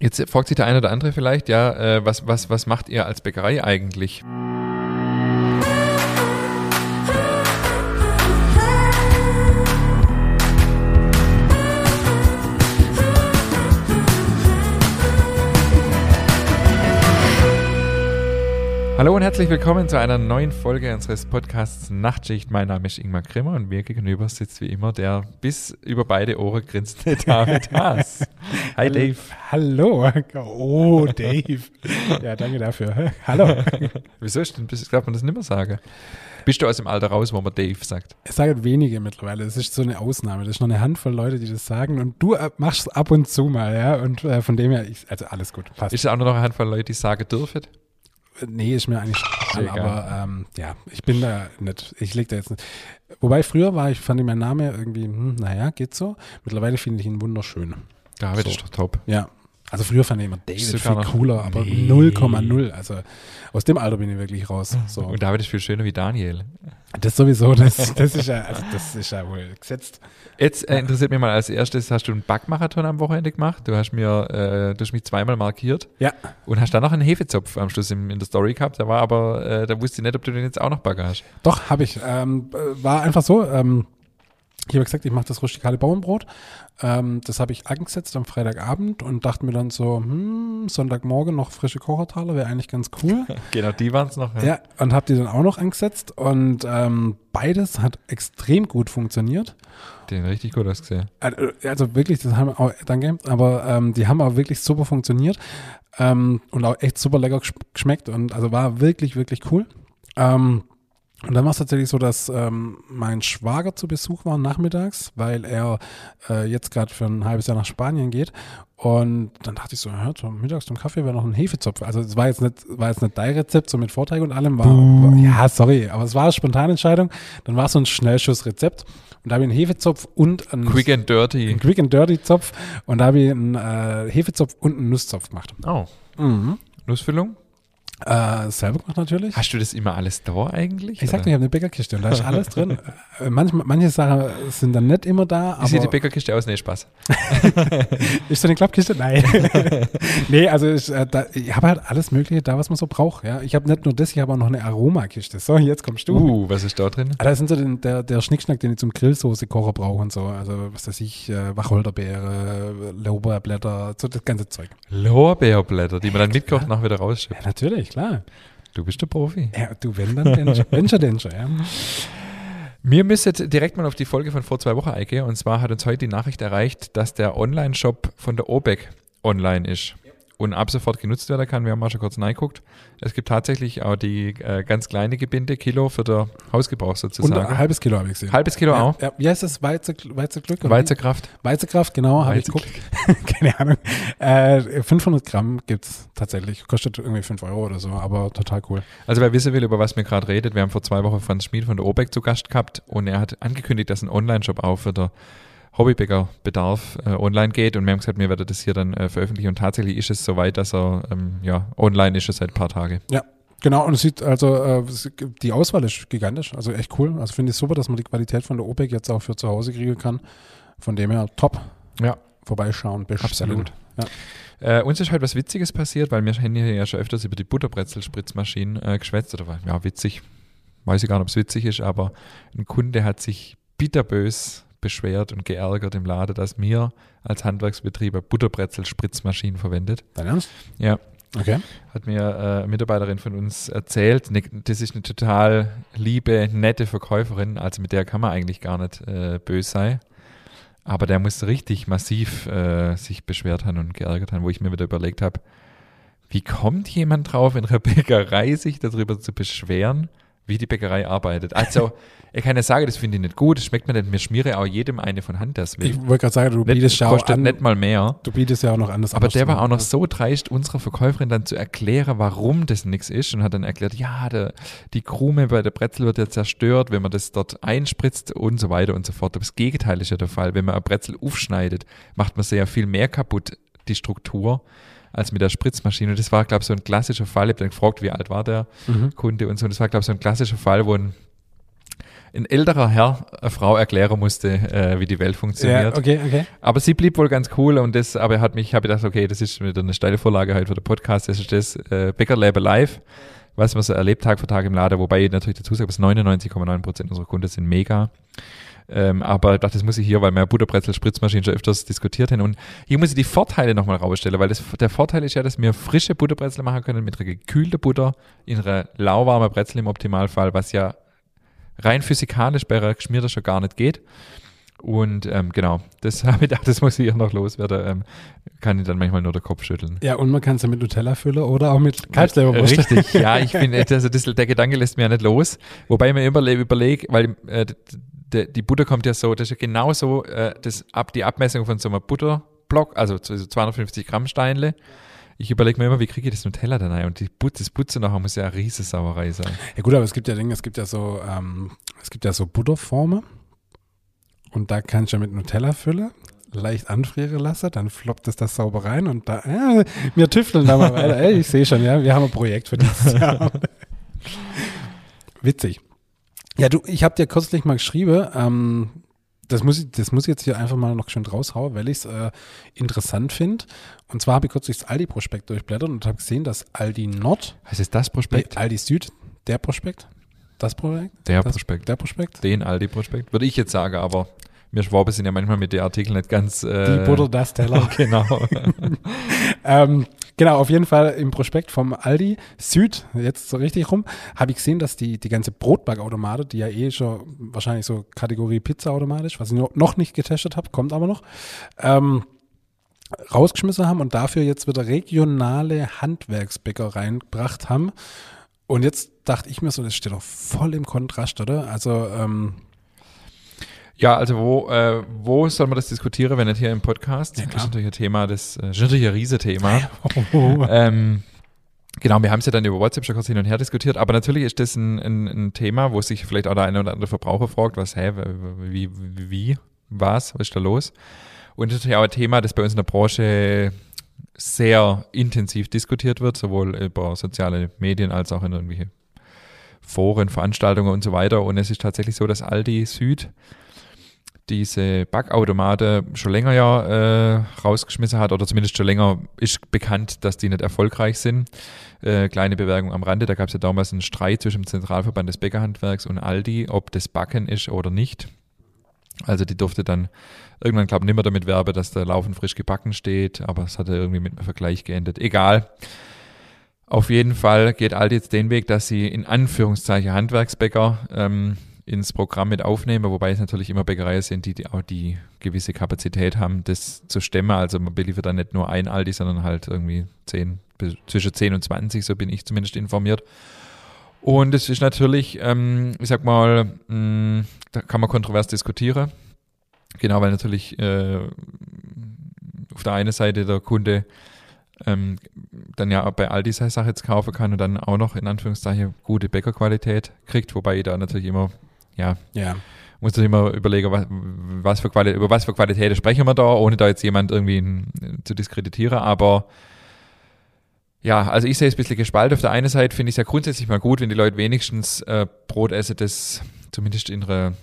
Jetzt fragt sich der eine oder andere vielleicht, ja, äh, was, was, was macht ihr als Bäckerei eigentlich? Hallo und herzlich willkommen zu einer neuen Folge unseres Podcasts Nachtschicht. Mein Name ist Ingmar Grimmer und mir gegenüber sitzt wie immer der bis über beide Ohren grinsende David Haas. Hi Dave. Hallo. Oh, Dave. Ja, danke dafür. Hallo. Wieso ist denn, darf man das nicht mehr sagen? Bist du aus dem Alter raus, wo man Dave sagt? Es sagen wenige mittlerweile. Das ist so eine Ausnahme. Das ist noch eine Handvoll Leute, die das sagen. Und du äh, machst es ab und zu mal, ja. Und äh, von dem her, ich, also alles gut. Passt. Ist es auch nur noch eine Handvoll Leute, die sagen dürfen? Nee, ist mir eigentlich egal, aber ähm, ja, ich bin da nicht, ich leg da jetzt nicht. Wobei früher war ich, fand ich mein Name irgendwie, hm, naja, geht so. Mittlerweile finde ich ihn wunderschön. David so. ist doch top. Ja. Also früher fand ich immer David viel cooler, aber 0,0. Nee. Also aus dem Alter bin ich wirklich raus. So. Und David ist viel schöner wie Daniel. Das sowieso, das, das, ist, ja, also das ist ja wohl gesetzt. Jetzt äh, interessiert mich mal als erstes, hast du einen Backmarathon am Wochenende gemacht? Du hast mir, äh, du hast mich zweimal markiert. Ja. Und hast dann noch einen Hefezopf am Schluss in, in der Story gehabt. Da war aber, äh, da wusste ich nicht, ob du den jetzt auch noch backen hast. Doch, habe ich. Ähm, war einfach so. Ähm, ich habe gesagt, ich mache das rustikale Bauernbrot. Ähm, das habe ich angesetzt am Freitagabend und dachte mir dann so, hm, Sonntagmorgen noch frische Kochertaler wäre eigentlich ganz cool. genau, die waren es noch. Ja, ja und habe die dann auch noch angesetzt und ähm, beides hat extrem gut funktioniert. Den richtig gut ausgesehen. Also, also wirklich, das haben auch, danke, aber ähm, die haben auch wirklich super funktioniert ähm, und auch echt super lecker geschmeckt und also war wirklich, wirklich cool. Ähm, und dann war es tatsächlich so, dass ähm, mein Schwager zu Besuch war nachmittags, weil er äh, jetzt gerade für ein halbes Jahr nach Spanien geht. Und dann dachte ich so, ja, zum mittags zum Kaffee wäre noch ein Hefezopf. Also es war jetzt nicht, war jetzt nicht dein Rezept, so mit Vorteig und allem. War, war, ja, sorry, aber es war eine spontane Entscheidung. Dann war es so ein Schnellschussrezept. Und da habe ich einen Hefezopf und einen Quick and Dirty. Einen Quick and Dirty Zopf. Und da habe ich einen äh, Hefezopf und einen Nusszopf gemacht. Oh. Mhm. Nussfüllung? Äh, selber gemacht natürlich. Hast du das immer alles da eigentlich? Ich sag dir, ich habe eine Bäckerkiste und da ist alles drin. Äh, manch, manche Sachen sind dann nicht immer da. Wie sieht die Bäckerkiste aus? Nee, Spaß. ist so eine Klappkiste? Nein. nee, also ich, äh, da, ich habe halt alles Mögliche da, was man so braucht. Ja? Ich habe nicht nur das, ich habe auch noch eine Aromakiste. So, jetzt kommst du. Uh, was ist da drin? Ah, da sind so den, der, der Schnickschnack, den ich zum Grillsoße-Kocher brauche und so. Also, was weiß ich, äh, Wacholderbeere, Lorbeerblätter, so das ganze Zeug. Lorbeerblätter, die man dann mitkocht und nachher wieder rausschiebt. Ja, natürlich, klar. Du bist der Profi. Ja, du, wenn dann, Denscher, Denscher, Denscher, ja. Wir müssen direkt mal auf die Folge von vor zwei Wochen eingehen. Und zwar hat uns heute die Nachricht erreicht, dass der Online-Shop von der OBEC online ist und ab sofort genutzt werden kann. Wir haben mal schon kurz reingeguckt. Es gibt tatsächlich auch die äh, ganz kleine Gebinde, Kilo für den Hausgebrauch sozusagen. Und ein halbes Kilo habe ich gesehen. Halbes Kilo ja, auch? Ja, wie heißt das? Weize, Weizeglück? Weizekraft. Weizekraft, genau, habe ich geguckt. Keine Ahnung. Äh, 500 Gramm gibt es tatsächlich. Kostet irgendwie 5 Euro oder so, aber total cool. Also wer wissen will, über was mir gerade redet, wir haben vor zwei Wochen Franz Schmid von der OBEC zu Gast gehabt und er hat angekündigt, dass ein Online-Shop auch für der Hobbybäcker-Bedarf äh, online geht und wir haben gesagt, wir werden das hier dann äh, veröffentlichen und tatsächlich ist es soweit, dass er ähm, ja online ist es seit ein paar Tagen. Ja, Genau, und es sieht also, äh, die Auswahl ist gigantisch, also echt cool. Also finde ich super, dass man die Qualität von der OPEC jetzt auch für zu Hause kriegen kann. Von dem her top. Ja. Vorbeischauen, bestellen. Absolut. Ja. Äh, uns ist halt was Witziges passiert, weil wir haben hier ja schon öfters über die Butterbrezel-Spritzmaschinen äh, geschwätzt. Oder war, ja, witzig. Weiß ich gar nicht, ob es witzig ist, aber ein Kunde hat sich bitterbös beschwert und geärgert im Laden, dass mir als Handwerksbetrieb eine Butterbrezel-Spritzmaschine verwendet. Dein Ernst? Ja. Okay. Hat mir äh, eine Mitarbeiterin von uns erzählt. Ne, das ist eine total liebe, nette Verkäuferin. Also mit der kann man eigentlich gar nicht äh, böse sein. Aber der musste richtig massiv äh, sich beschwert haben und geärgert haben, wo ich mir wieder überlegt habe, wie kommt jemand drauf, in einer Bäckerei sich darüber zu beschweren, wie die Bäckerei arbeitet? Also Ich kann ja sagen, das finde ich nicht gut, das schmeckt mir nicht. Mir schmiere auch jedem eine von Hand, das will. Ich wollte gerade sagen, du bietest ja auch an, nicht mal mehr. Du bietest ja auch noch anders. Aber der war auch noch so dreist, unserer Verkäuferin dann zu erklären, warum das nichts ist und hat dann erklärt, ja, der, die Krume bei der Brezel wird ja zerstört, wenn man das dort einspritzt und so weiter und so fort. Aber das Gegenteil ist ja der Fall. Wenn man eine Brezel aufschneidet, macht man sehr viel mehr kaputt, die Struktur als mit der Spritzmaschine. Und das war, glaube ich, so ein klassischer Fall. Ich habe dann gefragt, wie alt war der mhm. Kunde und so. Und das war, glaube ich, so ein klassischer Fall, wo ein ein älterer Herr eine Frau erklären musste, äh, wie die Welt funktioniert. Ja, okay, okay. Aber sie blieb wohl ganz cool und das, aber er hat mich, ich habe gedacht, okay, das ist wieder eine steile Vorlage heute für den Podcast, das ist das äh, Bäcker Lab Live, was man so erlebt Tag für Tag im Laden, wobei ich natürlich dazu sage, dass 99,9 Prozent unserer Kunden sind mega. Ähm, aber ich dachte, das muss ich hier, weil wir Butterbrezel Spritzmaschinen schon öfters diskutiert haben. Und hier muss ich die Vorteile nochmal rausstellen, weil das, der Vorteil ist ja, dass wir frische Butterbrezel machen können mit einer gekühlten Butter in einer lauwarmen Brezel im Optimalfall, was ja rein physikalisch bei einer geschmierter schon gar nicht geht. Und ähm, genau, das habe ich gedacht, das muss ich hier noch loswerden. Ähm, kann ich dann manchmal nur den Kopf schütteln. Ja, und man kann es ja mit Nutella füllen oder auch mit Kalbsleberwurst. Richtig, ja, ich finde, also das, der Gedanke lässt mir ja nicht los. Wobei ich mir überlege, überleg, weil äh, die, die Butter kommt ja so, das ist ja genauso äh, das, ab, die Abmessung von so einem Butterblock, also so 250 Gramm Steinle. Ich überlege mir immer, wie kriege ich das Nutella dann ein? Und die But das Putze nachher muss ja eine riesige Sauerei sein. Ja gut, aber es gibt ja Dinge, es gibt ja so, ähm, es gibt ja so Butterformen und da kannst du ja mit Nutella füllen, leicht anfrieren lassen, dann floppt es das sauber rein und da, äh, wir tüfteln da mal weiter. Ey, ich sehe schon, ja, wir haben ein Projekt für dieses Jahr. Witzig. Ja, du, ich habe dir kürzlich mal geschrieben, ähm, das muss, ich, das muss ich jetzt hier einfach mal noch schön raushauen, weil ich es äh, interessant finde. Und zwar habe ich kürzlich das Aldi-Prospekt durchblättert und habe gesehen, dass Aldi Nord. Heißt es das Prospekt? Nee, Aldi Süd, der Prospekt. Das Projekt? Der das, Prospekt. Der Prospekt? Den Aldi-Prospekt. Würde ich jetzt sagen, aber wir Schwabe sind ja manchmal mit den Artikeln nicht ganz. Äh, Die Butter, das Teller. genau. ähm, genau, auf jeden Fall im Prospekt vom Aldi Süd, jetzt so richtig rum, habe ich gesehen, dass die, die ganze Brotbackautomate, die ja eh schon wahrscheinlich so Kategorie Pizza-automatisch, was ich noch nicht getestet habe, kommt aber noch, ähm, rausgeschmissen haben und dafür jetzt wieder regionale Handwerksbäcker reingebracht haben. Und jetzt dachte ich mir so, das steht doch voll im Kontrast, oder? Also, ähm, ja, also wo, äh, wo soll man das diskutieren, wenn nicht hier im Podcast? Ja, das ist natürlich ein Thema, das, äh, ist natürlich ein Riesethema. ähm, genau, wir haben es ja dann über WhatsApp schon kurz hin und her diskutiert, aber natürlich ist das ein, ein, ein Thema, wo sich vielleicht auch der eine oder andere Verbraucher fragt, was, hä, wie, wie, wie was, was ist da los? Und das ist natürlich auch ein Thema, das bei uns in der Branche sehr intensiv diskutiert wird, sowohl über soziale Medien als auch in irgendwelche Foren, Veranstaltungen und so weiter. Und es ist tatsächlich so, dass Aldi Süd diese Backautomate schon länger ja äh, rausgeschmissen hat oder zumindest schon länger ist bekannt, dass die nicht erfolgreich sind. Äh, kleine Bewerbung am Rande, da gab es ja damals einen Streit zwischen dem Zentralverband des Bäckerhandwerks und Aldi, ob das Backen ist oder nicht. Also die durfte dann irgendwann, glaube ich, nicht mehr damit werben, dass der Laufen frisch gebacken steht, aber es hatte irgendwie mit einem Vergleich geendet. Egal. Auf jeden Fall geht Aldi jetzt den Weg, dass sie in Anführungszeichen Handwerksbäcker ähm, ins Programm mit aufnehmen, wobei es natürlich immer Bäckereien sind, die, die auch die gewisse Kapazität haben, das zu stemmen. Also man beliefert dann nicht nur ein Aldi, sondern halt irgendwie 10, zwischen 10 und 20, so bin ich zumindest informiert. Und es ist natürlich, ähm, ich sag mal, mh, da kann man kontrovers diskutieren. Genau, weil natürlich äh, auf der einen Seite der Kunde ähm, dann ja bei Aldi seine Sache jetzt kaufen kann und dann auch noch in Anführungszeichen gute Bäckerqualität kriegt, wobei ich da natürlich immer, ja, ja. muss natürlich immer überlegen, was, was für Qualität, über was für Qualität sprechen wir da, ohne da jetzt jemand irgendwie zu diskreditieren, aber ja, also ich sehe es ein bisschen gespalten. Auf der einen Seite finde ich es ja grundsätzlich mal gut, wenn die Leute wenigstens äh, Brot essen, das zumindest in einer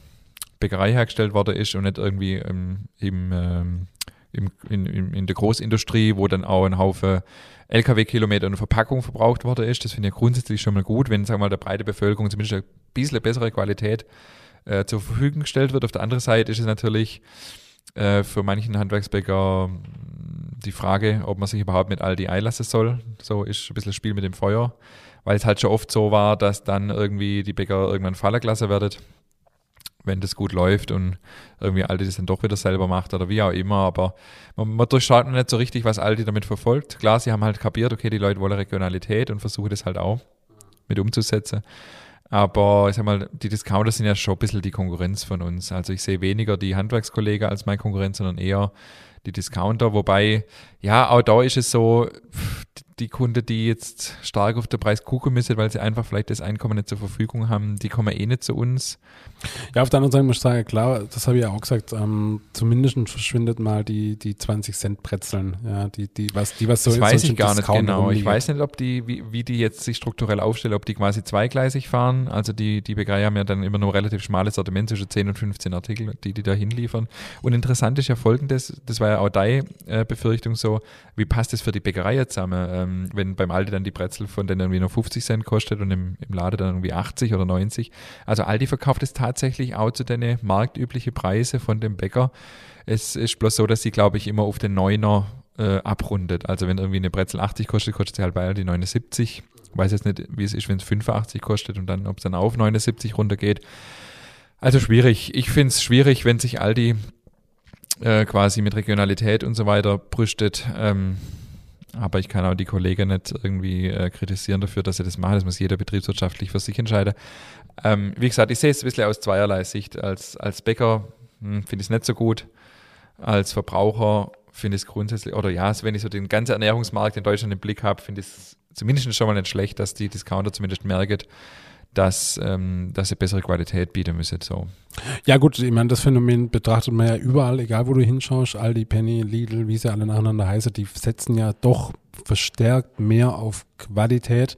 Bäckerei hergestellt worden ist und nicht irgendwie ähm, im, ähm, im, in, in, in der Großindustrie, wo dann auch ein Haufen LKW-Kilometer und Verpackung verbraucht worden ist. Das finde ich ja grundsätzlich schon mal gut, wenn, sagen wir mal, der breite Bevölkerung zumindest ein bisschen bessere Qualität äh, zur Verfügung gestellt wird. Auf der anderen Seite ist es natürlich äh, für manchen Handwerksbäcker mh, die Frage, ob man sich überhaupt mit Aldi einlassen soll. So ist ein bisschen Spiel mit dem Feuer, weil es halt schon oft so war, dass dann irgendwie die Bäcker irgendwann fallen gelassen werden, wenn das gut läuft und irgendwie Aldi das dann doch wieder selber macht oder wie auch immer. Aber man, man durchschaut nicht so richtig, was Aldi damit verfolgt. Klar, sie haben halt kapiert, okay, die Leute wollen Regionalität und versuchen das halt auch mit umzusetzen. Aber ich sag mal, die Discounter sind ja schon ein bisschen die Konkurrenz von uns. Also ich sehe weniger die Handwerkskollegen als meine Konkurrenz, sondern eher die Discounter. Wobei, ja, auch da ist es so, die Kunde, die jetzt stark auf den Preis gucken müssen, weil sie einfach vielleicht das Einkommen nicht zur Verfügung haben, die kommen eh nicht zu uns. Ja, auf der anderen Seite muss ich sagen, klar, das habe ich ja auch gesagt, ähm, zumindest verschwindet mal die, die 20 Cent Brezeln, ja, die, die, was, die, was so Das weiß ich gar nicht genau. Ich weiß nicht, ob die, wie, wie die jetzt sich strukturell aufstellen, ob die quasi zweigleisig fahren. Also die, die Bäckerei haben ja dann immer nur relativ schmales Sortiment zwischen 10 und 15 Artikel, die die da hinliefern. Und interessant ist ja folgendes, das war ja auch deine äh, Befürchtung so, wie passt das für die Bäckerei jetzt zusammen? Ähm, wenn beim Aldi dann die Brezel von denen irgendwie nur 50 Cent kostet und im, im Laden dann irgendwie 80 oder 90. Also Aldi verkauft es tatsächlich auch zu den marktüblichen Preise von dem Bäcker. Es ist bloß so, dass sie, glaube ich, immer auf den Neuner äh, abrundet. Also wenn irgendwie eine Brezel 80 kostet, kostet sie halt bei Aldi 79. Ich weiß jetzt nicht, wie es ist, wenn es 85 kostet und dann, ob es dann auf 79 runtergeht. Also schwierig. Ich finde es schwierig, wenn sich Aldi äh, quasi mit Regionalität und so weiter brüstet. Ähm, aber ich kann auch die Kollegen nicht irgendwie äh, kritisieren dafür, dass sie das machen. Das muss jeder betriebswirtschaftlich für sich entscheiden. Ähm, wie gesagt, ich sehe es ein bisschen aus zweierlei Sicht. Als, als Bäcker hm, finde ich es nicht so gut. Als Verbraucher finde ich es grundsätzlich, oder ja, wenn ich so den ganzen Ernährungsmarkt in Deutschland im Blick habe, finde ich es zumindest schon mal nicht schlecht, dass die Discounter zumindest merken, dass, ähm, dass sie bessere Qualität bieten müssen. So. Ja gut, ich meine, das Phänomen betrachtet man ja überall, egal wo du hinschaust, Aldi, Penny, Lidl, wie sie alle nacheinander heißen, die setzen ja doch verstärkt mehr auf Qualität.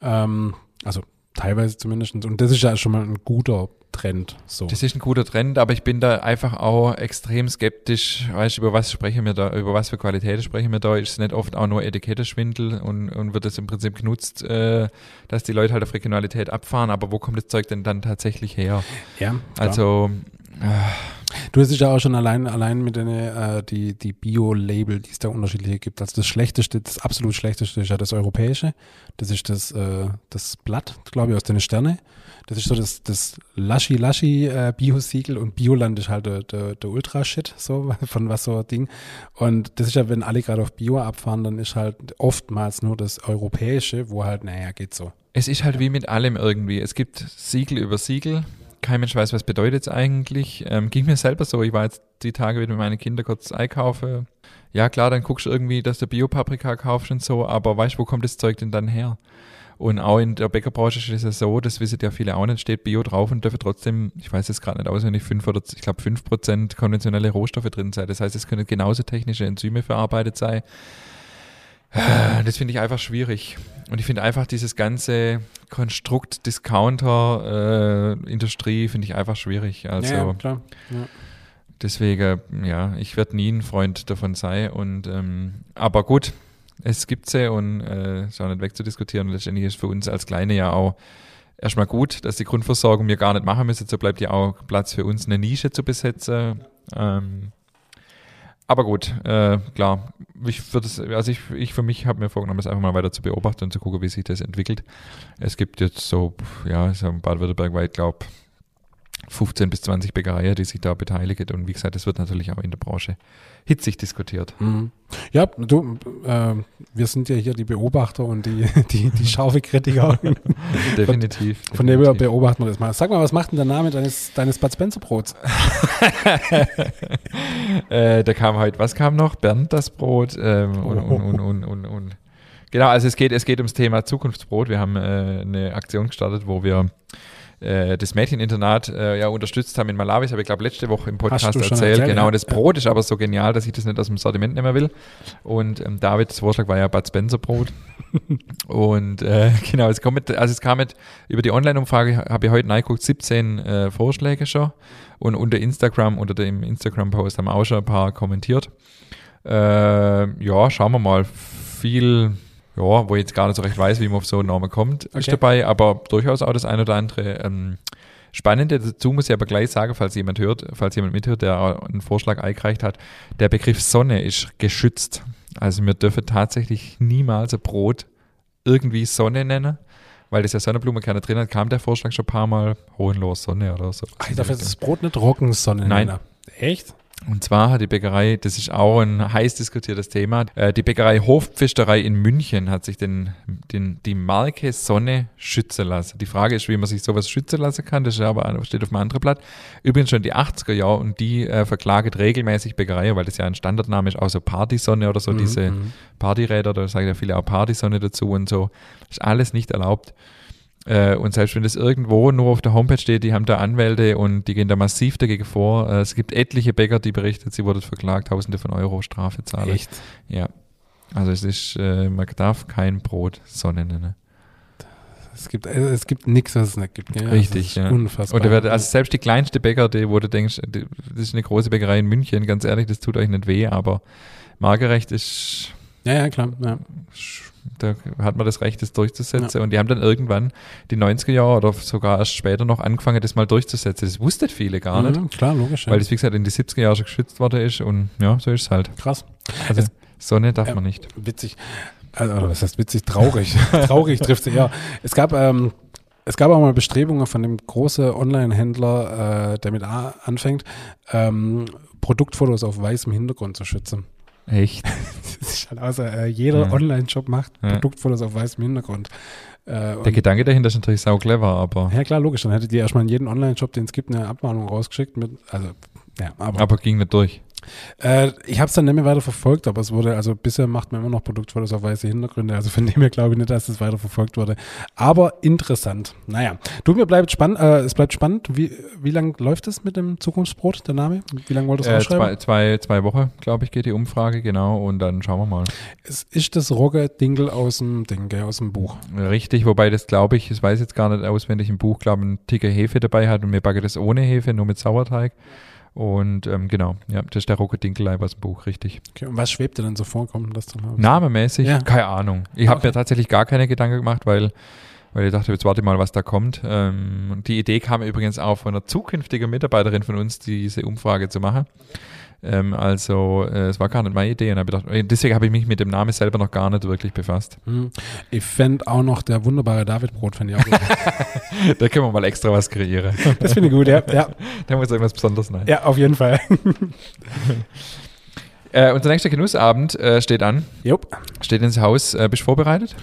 Ähm, also teilweise zumindest. Und das ist ja schon mal ein guter Trend. So. Das ist ein guter Trend, aber ich bin da einfach auch extrem skeptisch. Weißt du, über was sprechen wir da, über was für Qualität sprechen wir da? Ist es nicht oft auch nur Etiketteschwindel und, und wird das im Prinzip genutzt, äh, dass die Leute halt auf Regionalität abfahren, aber wo kommt das Zeug denn dann tatsächlich her? Ja. Also äh, Du hast dich ja auch schon allein, allein mit den, äh, die, die Bio-Label, die es da unterschiedliche gibt. Also das Schlechteste, das absolut Schlechteste ist ja das Europäische. Das ist das, äh, das Blatt, glaube ich, aus den Sterne. Das ist so das, das Laschi-Laschi äh, und Bioland ist halt der, der, der Ultra-Shit, so, von was so ein Ding. Und das ist ja, wenn alle gerade auf Bio abfahren, dann ist halt oftmals nur das Europäische, wo halt, naja, geht so. Es ist halt wie mit allem irgendwie. Es gibt Siegel über Siegel kein Mensch weiß, was bedeutet es eigentlich. Ähm, ging mir selber so. Ich war jetzt die Tage wieder mit meinen Kindern kurz einkaufen. Ja, klar, dann guckst du irgendwie, dass du Biopaprika kaufst und so, aber weißt du, wo kommt das Zeug denn dann her? Und auch in der Bäckerbranche ist es ja so, das wissen ja viele auch nicht, steht Bio drauf und dürfen trotzdem, ich weiß jetzt gerade nicht auswendig, fünf oder ich glaube fünf Prozent konventionelle Rohstoffe drin sein. Das heißt, es können genauso technische Enzyme verarbeitet sein. Das finde ich einfach schwierig. Und ich finde einfach dieses ganze Konstrukt Discounter-Industrie äh, finde ich einfach schwierig. Also ja, klar. Ja. Deswegen, ja, ich werde nie ein Freund davon sein. Und ähm, aber gut, es gibt sie und äh, ist auch nicht wegzudiskutieren. Letztendlich ist für uns als Kleine ja auch erstmal gut, dass die Grundversorgung wir gar nicht machen müssen. So bleibt ja auch Platz für uns, eine Nische zu besetzen. Ähm, aber gut, äh, klar, ich würde es, also ich, ich für mich habe mir vorgenommen, es einfach mal weiter zu beobachten und zu gucken, wie sich das entwickelt. Es gibt jetzt so, ja, so Baden-Württemberg weit, glaube 15 bis 20 Bäckereien, die sich da beteiligen. Und wie gesagt, das wird natürlich auch in der Branche hitzig diskutiert. Mhm. Ja, du, äh, wir sind ja hier die Beobachter und die, die, die scharfe Kritiker. definitiv. Von, dem beobachten wir das mal. Sag mal, was macht denn der Name deines, deines Bud Spencer Brots? äh, da kam heute, was kam noch? Bernd das Brot ähm, und, und, und, und, und, und. Genau, also es geht, es geht ums Thema Zukunftsbrot. Wir haben äh, eine Aktion gestartet, wo wir äh, das Mädcheninternat äh, ja unterstützt haben in Malawi. Das habe ich glaube letzte Woche im Podcast erzählt. erzählt. Genau, ja. das Brot ist aber so genial, dass ich das nicht aus dem Sortiment nehmen will. Und ähm, Davids Vorschlag war ja Bud Spencer Brot. und äh, genau, es kommt mit, also es kam mit über die Online-Umfrage, habe ich heute reingeguckt, 17 äh, Vorschläge schon. Und unter Instagram, unter dem Instagram-Post haben auch schon ein paar kommentiert. Äh, ja, schauen wir mal. Viel ja, wo ich jetzt gar nicht so recht weiß, wie man auf so einen Namen kommt, okay. ist dabei, aber durchaus auch das eine oder andere ähm, Spannende dazu muss ich aber gleich sagen, falls jemand hört, falls jemand mithört, der einen Vorschlag eingereicht hat, der Begriff Sonne ist geschützt. Also wir dürfen tatsächlich niemals ein Brot irgendwie Sonne nennen, weil das ja Sonnenblumenkerne drin hat, kam der Vorschlag schon ein paar Mal, hohenlos Sonne oder so. Ach, ich darf jetzt das Brot nicht Roggensonne nennen. Nein. Echt? Und zwar hat die Bäckerei, das ist auch ein heiß diskutiertes Thema, äh, die Bäckerei Hofpfisterei in München hat sich den, den, die Marke Sonne schützen lassen. Die Frage ist, wie man sich sowas schützen lassen kann, das aber, steht auf einem anderen Blatt. Übrigens schon die 80er Jahre und die äh, verklagen regelmäßig Bäckerei, weil das ja ein Standardname ist, auch so Partysonne oder so, mhm, diese mhm. Partyräder, da sagen ja viele auch Partysonne dazu und so. Das ist alles nicht erlaubt. Äh, und selbst wenn das irgendwo nur auf der Homepage steht, die haben da Anwälte und die gehen da massiv dagegen vor. Äh, es gibt etliche Bäcker, die berichten, sie wurden verklagt, Tausende von Euro Strafe zahlen. Echt? Ja. Also es ist, äh, man darf kein Brot Sonne nennen. Es gibt, es gibt nichts, was es nicht gibt. Ja? Richtig, ja. Unfassbar. Oder wird, also selbst die kleinste Bäcker, die, wo du denkst, das ist eine große Bäckerei in München, ganz ehrlich, das tut euch nicht weh, aber Margerecht ist. Ja, ja, klar. Ja da hat man das Recht, das durchzusetzen. Ja. Und die haben dann irgendwann die 90er Jahre oder sogar erst später noch angefangen, das mal durchzusetzen. Das wussten viele gar nicht. Mhm, klar, logisch. Weil das, wie gesagt, in die 70er Jahre schon geschützt worden ist. Und ja, so ist es halt. Krass. Also es, Sonne darf äh, man nicht. Witzig. Also, was heißt witzig? Traurig. Traurig trifft sich, ja. Es gab, ähm, es gab auch mal Bestrebungen von dem großen Online-Händler, äh, der mit A anfängt, ähm, Produktfotos auf weißem Hintergrund zu schützen. Echt? das ist halt außer äh, jeder ja. Online-Shop macht ja. Produktfotos auf weißem Hintergrund. Äh, Der Gedanke dahinter ist natürlich sau clever, aber. Ja, klar, logisch. Dann hättet ihr erstmal in jeden Online-Shop, den es gibt, eine Abmahnung rausgeschickt mit, also, ja, aber. Aber ging nicht durch. Äh, ich habe es dann nicht mehr weiter verfolgt, aber es wurde, also bisher macht man immer noch Produktfotos auf weiße Hintergründe. Also von dem her glaube ich nicht, dass es weiter verfolgt wurde. Aber interessant. Naja, du, mir bleibt spannend, äh, es bleibt spannend. Wie, wie lange läuft es mit dem Zukunftsbrot, der Name? Wie lange wolltest du äh, zwei, zwei, zwei Wochen, glaube ich, geht die Umfrage, genau. Und dann schauen wir mal. Es ist das Rogge-Dingle aus dem Ding, aus dem Buch. Richtig, wobei das glaube ich, ich weiß jetzt gar nicht auswendig im Buch, glaube ich, ein Ticker Hefe dabei hat und wir backen das ohne Hefe, nur mit Sauerteig. Und ähm, genau, ja, das ist der Rocket Dinkelei aus dem Buch, richtig. Okay, und was schwebt dir denn so vor? Kommt das dann Namemäßig? Ja. Keine Ahnung. Ich habe mir tatsächlich gar keine Gedanken gemacht, weil, weil ich dachte, jetzt warte mal, was da kommt. Ähm, die Idee kam übrigens auch von einer zukünftigen Mitarbeiterin von uns, diese Umfrage zu machen. Ähm, also äh, es war gar nicht meine Idee und hab gedacht, äh, deswegen habe ich mich mit dem Namen selber noch gar nicht wirklich befasst. Hm. Ich fände auch noch der wunderbare David Brot, fände ich auch gut. da können wir mal extra was kreieren. Das finde ich gut, ja. ja. Da muss irgendwas Besonderes sein. Ja, auf jeden Fall. äh, unser nächster Genussabend äh, steht an. Jupp. Steht ins Haus. Äh, bist du vorbereitet?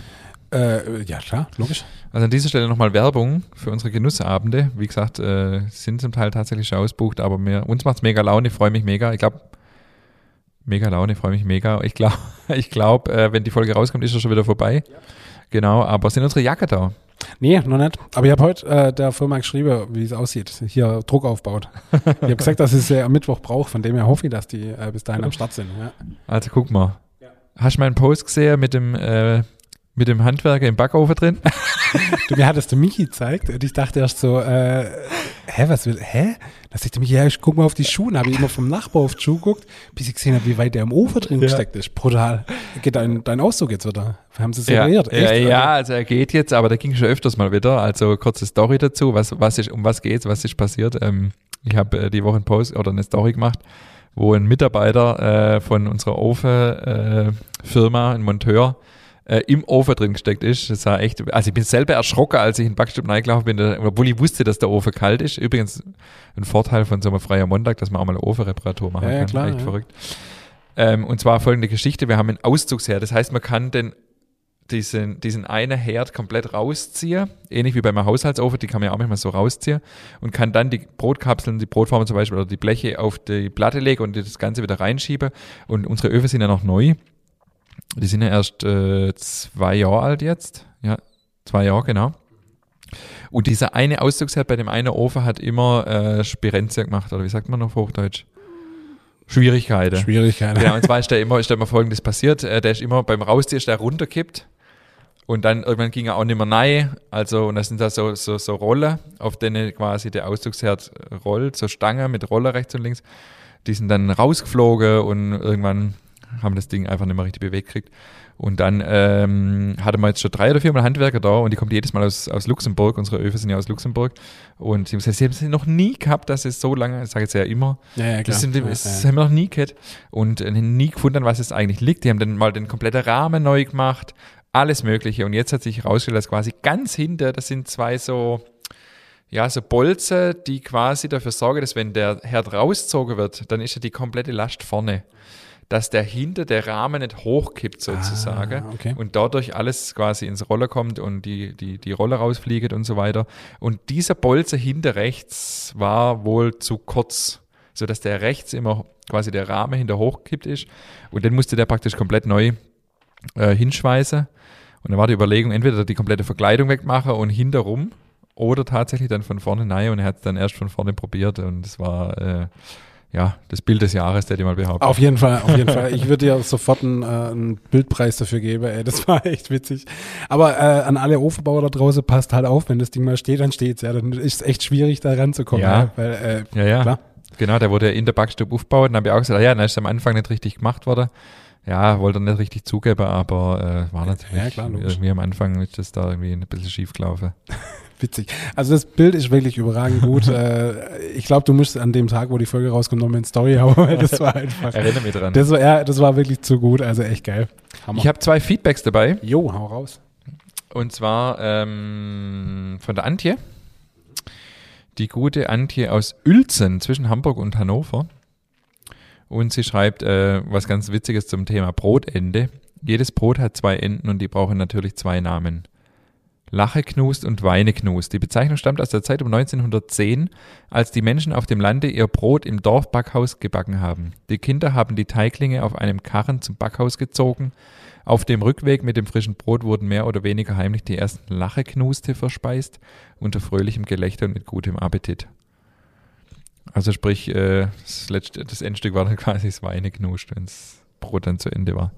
Äh, ja, klar, logisch. Also an dieser Stelle nochmal Werbung für unsere Genussabende. Wie gesagt, äh, sind zum Teil tatsächlich schon ausbucht, aber mir, uns macht es mega Laune, ich freue mich mega. Ich glaube, mega Laune, freue mich mega. Ich glaube, ich glaub, äh, wenn die Folge rauskommt, ist er schon wieder vorbei. Ja. Genau, aber sind unsere Jacke da? Nee, noch nicht. Aber ich habe heute äh, der Firma geschrieben, wie es aussieht. Hier Druck aufbaut. ich habe gesagt, dass ich es äh, am Mittwoch brauche. Von dem her hoffe ich, dass die äh, bis dahin am Start sind. Ja. Also guck mal. Ja. Hast du meinen Post gesehen mit dem äh, mit dem Handwerker im Backofen drin. du, mir hattest du Michi gezeigt und ich dachte erst so, äh, hä, was will, hä? Da sagte Michi, ja, ich guck mal auf die Schuhe. habe ich immer vom Nachbar auf die Schuhe geguckt, bis ich gesehen habe, wie weit der im Ofen drin ja. gesteckt ist. Brutal. Geht dein, dein Auszug jetzt wieder? Haben sie separiert? Ja, ja, ja, also er geht jetzt, aber der ging schon öfters mal wieder. Also kurze Story dazu, was, was ist, um was geht's, was ist passiert. Ähm, ich habe äh, die Woche einen Post oder eine Story gemacht, wo ein Mitarbeiter äh, von unserer Ofen-Firma, äh, ein Monteur, äh, im Ofen drin gesteckt ist. Das war echt, also ich bin selber erschrocken, als ich in den Backstub reingelaufen bin, obwohl ich wusste, dass der Ofen kalt ist. Übrigens ein Vorteil von so einem freien Montag, dass man auch mal eine Ofenreparatur machen ja, kann. Klar, echt ja. verrückt. Ähm, und zwar folgende Geschichte, wir haben einen Auszugsherd. Das heißt, man kann den diesen, diesen einen Herd komplett rausziehen, ähnlich wie bei meinem Haushaltsofen, die kann man ja auch manchmal so rausziehen und kann dann die Brotkapseln, die Brotformen zum Beispiel oder die Bleche auf die Platte legen und das Ganze wieder reinschieben. Und unsere Öfen sind ja noch neu. Die sind ja erst äh, zwei Jahre alt jetzt. Ja, zwei Jahre, genau. Und dieser eine Ausdrucksherd bei dem einen Ofen hat immer äh, Spirenzia gemacht, oder wie sagt man auf Hochdeutsch? Schwierigkeiten. Schwierigkeiten. Genau, und zwar ist da immer, ist da immer folgendes passiert. Äh, der ist immer beim Rausziehen ist der runterkippt. Und dann irgendwann ging er auch nicht mehr rein. Also, und das sind da so, so, so Rollen, auf denen quasi der Ausdrucksherd rollt, so Stangen mit Roller rechts und links. Die sind dann rausgeflogen und irgendwann haben das Ding einfach nicht mehr richtig bewegt gekriegt. Und dann ähm, hatte man jetzt schon drei oder vier Mal Handwerker da und die kommen jedes Mal aus, aus Luxemburg. Unsere Öfen sind ja aus Luxemburg. Und sie, sie haben es noch nie gehabt, dass es so lange, ich sage jetzt ja immer, ja, ja, das, sind, das ja, haben wir noch nie gehabt und äh, nie gefunden, was es eigentlich liegt. Die haben dann mal den kompletten Rahmen neu gemacht, alles Mögliche. Und jetzt hat sich herausgestellt, dass quasi ganz hinter, das sind zwei so, ja, so Bolzen, die quasi dafür sorgen, dass wenn der Herd rausgezogen wird, dann ist ja die komplette Last vorne. Dass der hinter der Rahmen nicht hochkippt sozusagen Ah, okay. und dadurch alles quasi ins Roller kommt und die, die, die Rolle rausfliegt und so weiter. Und dieser Bolzen hinter rechts war wohl zu kurz, sodass der rechts immer quasi der Rahmen hinter hochkippt ist. Und dann musste der praktisch komplett neu äh, hinschweißen. Und dann war die Überlegung, entweder die komplette Verkleidung wegmachen und hinterrum oder tatsächlich dann von vorne rein und er hat es dann erst von vorne probiert und es war äh, ja das Bild des Jahres, der ich mal behauptet. Auf jeden Fall, auf jeden Fall. Ich würde dir sofort einen, äh, einen Bildpreis dafür geben. Ey, das war echt witzig. Aber äh, an alle Ofenbauer da draußen passt halt auf, wenn das Ding mal steht, dann steht's. Ja, dann ist es echt schwierig, da ranzukommen. Ja. Ja. Weil, äh, Ja, ja. Klar. Genau, der wurde in der Backstube aufgebaut und dann habe ich auch gesagt, ah ja, dann ist es am Anfang nicht richtig gemacht worden. Ja, wollte er nicht richtig zugeben, aber äh, war natürlich Ja, klar, irgendwie am Anfang ist das da irgendwie ein bisschen schief gelaufen. witzig. Also das Bild ist wirklich überragend gut. äh, ich glaube, du musst an dem Tag, wo die Folge rauskommt, noch mal in Story hauen, weil das war einfach. Erinnere mich dran. Das war, ja, das war wirklich zu gut. Also echt geil. Hammer. Ich habe zwei Feedbacks dabei. Jo, hau raus. Und zwar ähm, von der Antje. Die gute Antje aus Uelzen zwischen Hamburg und Hannover. Und sie schreibt äh, was ganz Witziges zum Thema Brotende. Jedes Brot hat zwei Enden und die brauchen natürlich zwei Namen. Lache knust und Weine knust. Die Bezeichnung stammt aus der Zeit um 1910, als die Menschen auf dem Lande ihr Brot im Dorfbackhaus gebacken haben. Die Kinder haben die Teiglinge auf einem Karren zum Backhaus gezogen. Auf dem Rückweg mit dem frischen Brot wurden mehr oder weniger heimlich die ersten Lacheknuste verspeist, unter fröhlichem Gelächter und mit gutem Appetit. Also sprich, äh, das, letzte, das Endstück war dann quasi das Weine knuscht, wenn das Brot dann zu Ende war.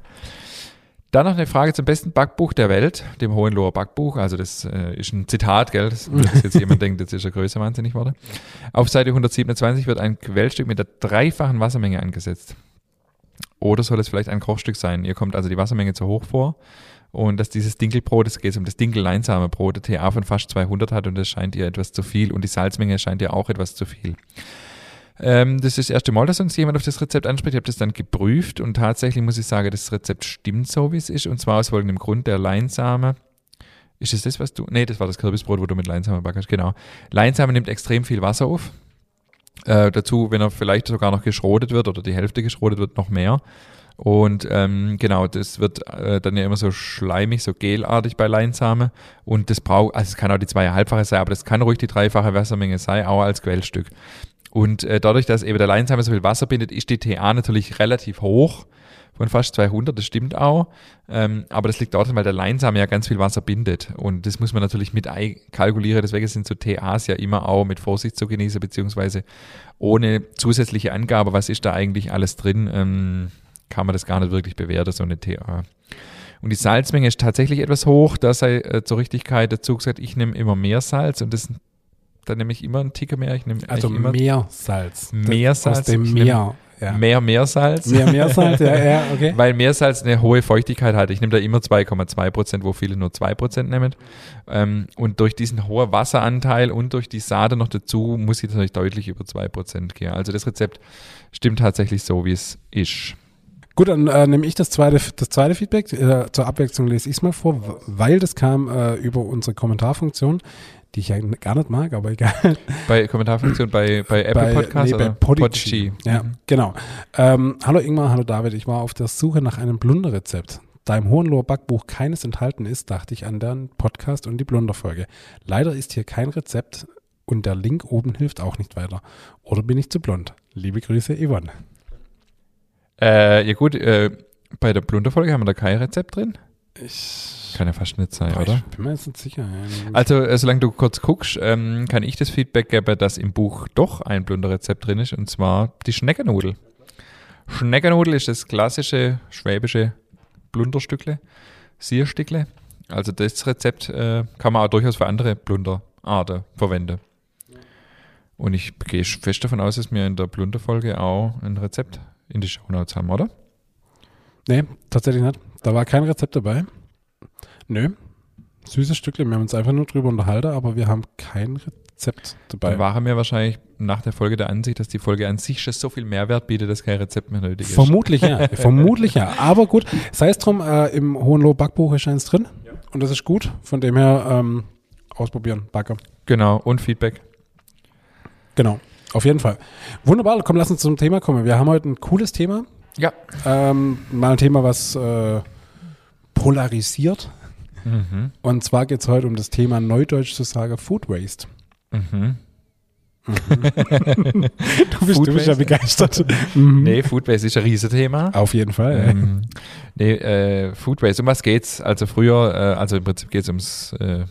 Dann noch eine Frage zum besten Backbuch der Welt, dem Hohenloher Backbuch. Also das äh, ist ein Zitat, gell? Das, dass jetzt jemand denkt, jetzt ist er größer wahnsinnig wurde. Auf Seite 127 wird ein Quellstück mit der dreifachen Wassermenge angesetzt. Oder soll es vielleicht ein Kochstück sein? Ihr kommt also die Wassermenge zu hoch vor und dass dieses Dinkelbrot, es geht um das Dinkel-Leinsame-Brot, der TA von fast 200 hat und das scheint ihr etwas zu viel und die Salzmenge scheint ihr auch etwas zu viel. Ähm, das ist das erste Mal, dass uns jemand auf das Rezept anspricht. Ich habe das dann geprüft und tatsächlich muss ich sagen, das Rezept stimmt so, wie es ist. Und zwar aus folgendem Grund, der Leinsame. Ist es das, was du. Nee, das war das Kürbisbrot, wo du mit Leinsame backst. Genau. Leinsame nimmt extrem viel Wasser auf. Äh, dazu, wenn er vielleicht sogar noch geschrotet wird oder die Hälfte geschrotet wird, noch mehr. Und ähm, genau, das wird äh, dann ja immer so schleimig, so gelartig bei Leinsame. Und das braucht, also es kann auch die zweieinhalbfache sein, aber das kann ruhig die dreifache Wassermenge sein, auch als Quellstück. Und äh, dadurch, dass eben der Leinsame so viel Wasser bindet, ist die TA natürlich relativ hoch, von fast 200, das stimmt auch. Ähm, aber das liegt daran, weil der Leinsame ja ganz viel Wasser bindet. Und das muss man natürlich mit kalkulieren. Deswegen sind so TAs ja immer auch mit Vorsicht zu genießen, beziehungsweise ohne zusätzliche Angabe, was ist da eigentlich alles drin, ähm, kann man das gar nicht wirklich bewerten, so eine TA. Und die Salzmenge ist tatsächlich etwas hoch. Da sei äh, zur Richtigkeit dazu gesagt, ich nehme immer mehr Salz und das dann nehme ich immer einen Ticker mehr. Ich nehme Also immer Meersalz. Meersalz. Aus dem Meer. Ja. mehr Meersalz. Mehr Meersalz, ja, ja, okay. Weil Meersalz eine hohe Feuchtigkeit hat. Ich nehme da immer 2,2 Prozent, wo viele nur 2 Prozent nehmen. Ähm, und durch diesen hohen Wasseranteil und durch die Sahne noch dazu muss ich natürlich deutlich über 2 Prozent gehen. Also das Rezept stimmt tatsächlich so, wie es ist. Gut, dann äh, nehme ich das zweite, das zweite Feedback. Äh, zur Abwechslung lese ich es mal vor, weil das kam äh, über unsere Kommentarfunktion, die ich ja gar nicht mag, aber egal. Bei Kommentarfunktion bei, bei Apple Bei- Podcasts nee, bei oder Podigy. Ja, Mhm. genau. Ähm, hallo Ingmar, hallo David. Ich war auf der Suche nach einem Blunderrezept. Da im Hohenloher Backbuch keines enthalten ist, dachte ich an den Podcast und die Blunderfolge. Leider ist hier kein Rezept und der Link oben hilft auch nicht weiter. Oder bin ich zu blond? Liebe Grüße, Yvonne. Äh, ja gut, äh, bei der Plunderfolge haben wir da kein Rezept drin. Ich, Kann ja fast nicht sein, Boah, oder? ich bin mir jetzt nicht sicher. Also, äh, solange du kurz guckst, ähm, kann ich das Feedback geben, dass im Buch doch ein Blunderrezept drin ist, und zwar die Schneckernudel. Schneckernudel ist das klassische schwäbische Blunderstückle, Sierstückle. Also das Rezept äh, kann man auch durchaus für andere Blunderarten verwenden. Und ich gehe fest davon aus, dass wir in der Blunderfolge auch ein Rezept in die Shownotes haben, oder? Nee, tatsächlich nicht. Da war kein Rezept dabei. Nö. Süßes Stückchen, wir haben uns einfach nur drüber unterhalten, aber wir haben kein Rezept Dann dabei. waren wir wahrscheinlich nach der Folge der Ansicht, dass die Folge an sich schon so viel Mehrwert bietet, dass kein Rezept mehr nötig ist. Vermutlich ja, vermutlich ja. Aber gut, sei es drum, äh, im Hohenlohe Backbuch ist eins drin und das ist gut. Von dem her ähm, ausprobieren, backe. Genau, und Feedback. Genau, auf jeden Fall. Wunderbar, komm, lass uns zum Thema kommen. Wir haben heute ein cooles Thema. Ja. Ähm, mal ein Thema, was äh, polarisiert. Mhm. Und zwar geht es heute um das Thema Neudeutsch zu sagen Food Waste. Mhm. Du bist, du bist ja begeistert. Mhm. Nee, Food Waste ist ein Riesenthema. Auf jeden Fall. ähm, nee, äh, Food Waste. Um was geht's? Also früher, äh, also im Prinzip geht's ums äh,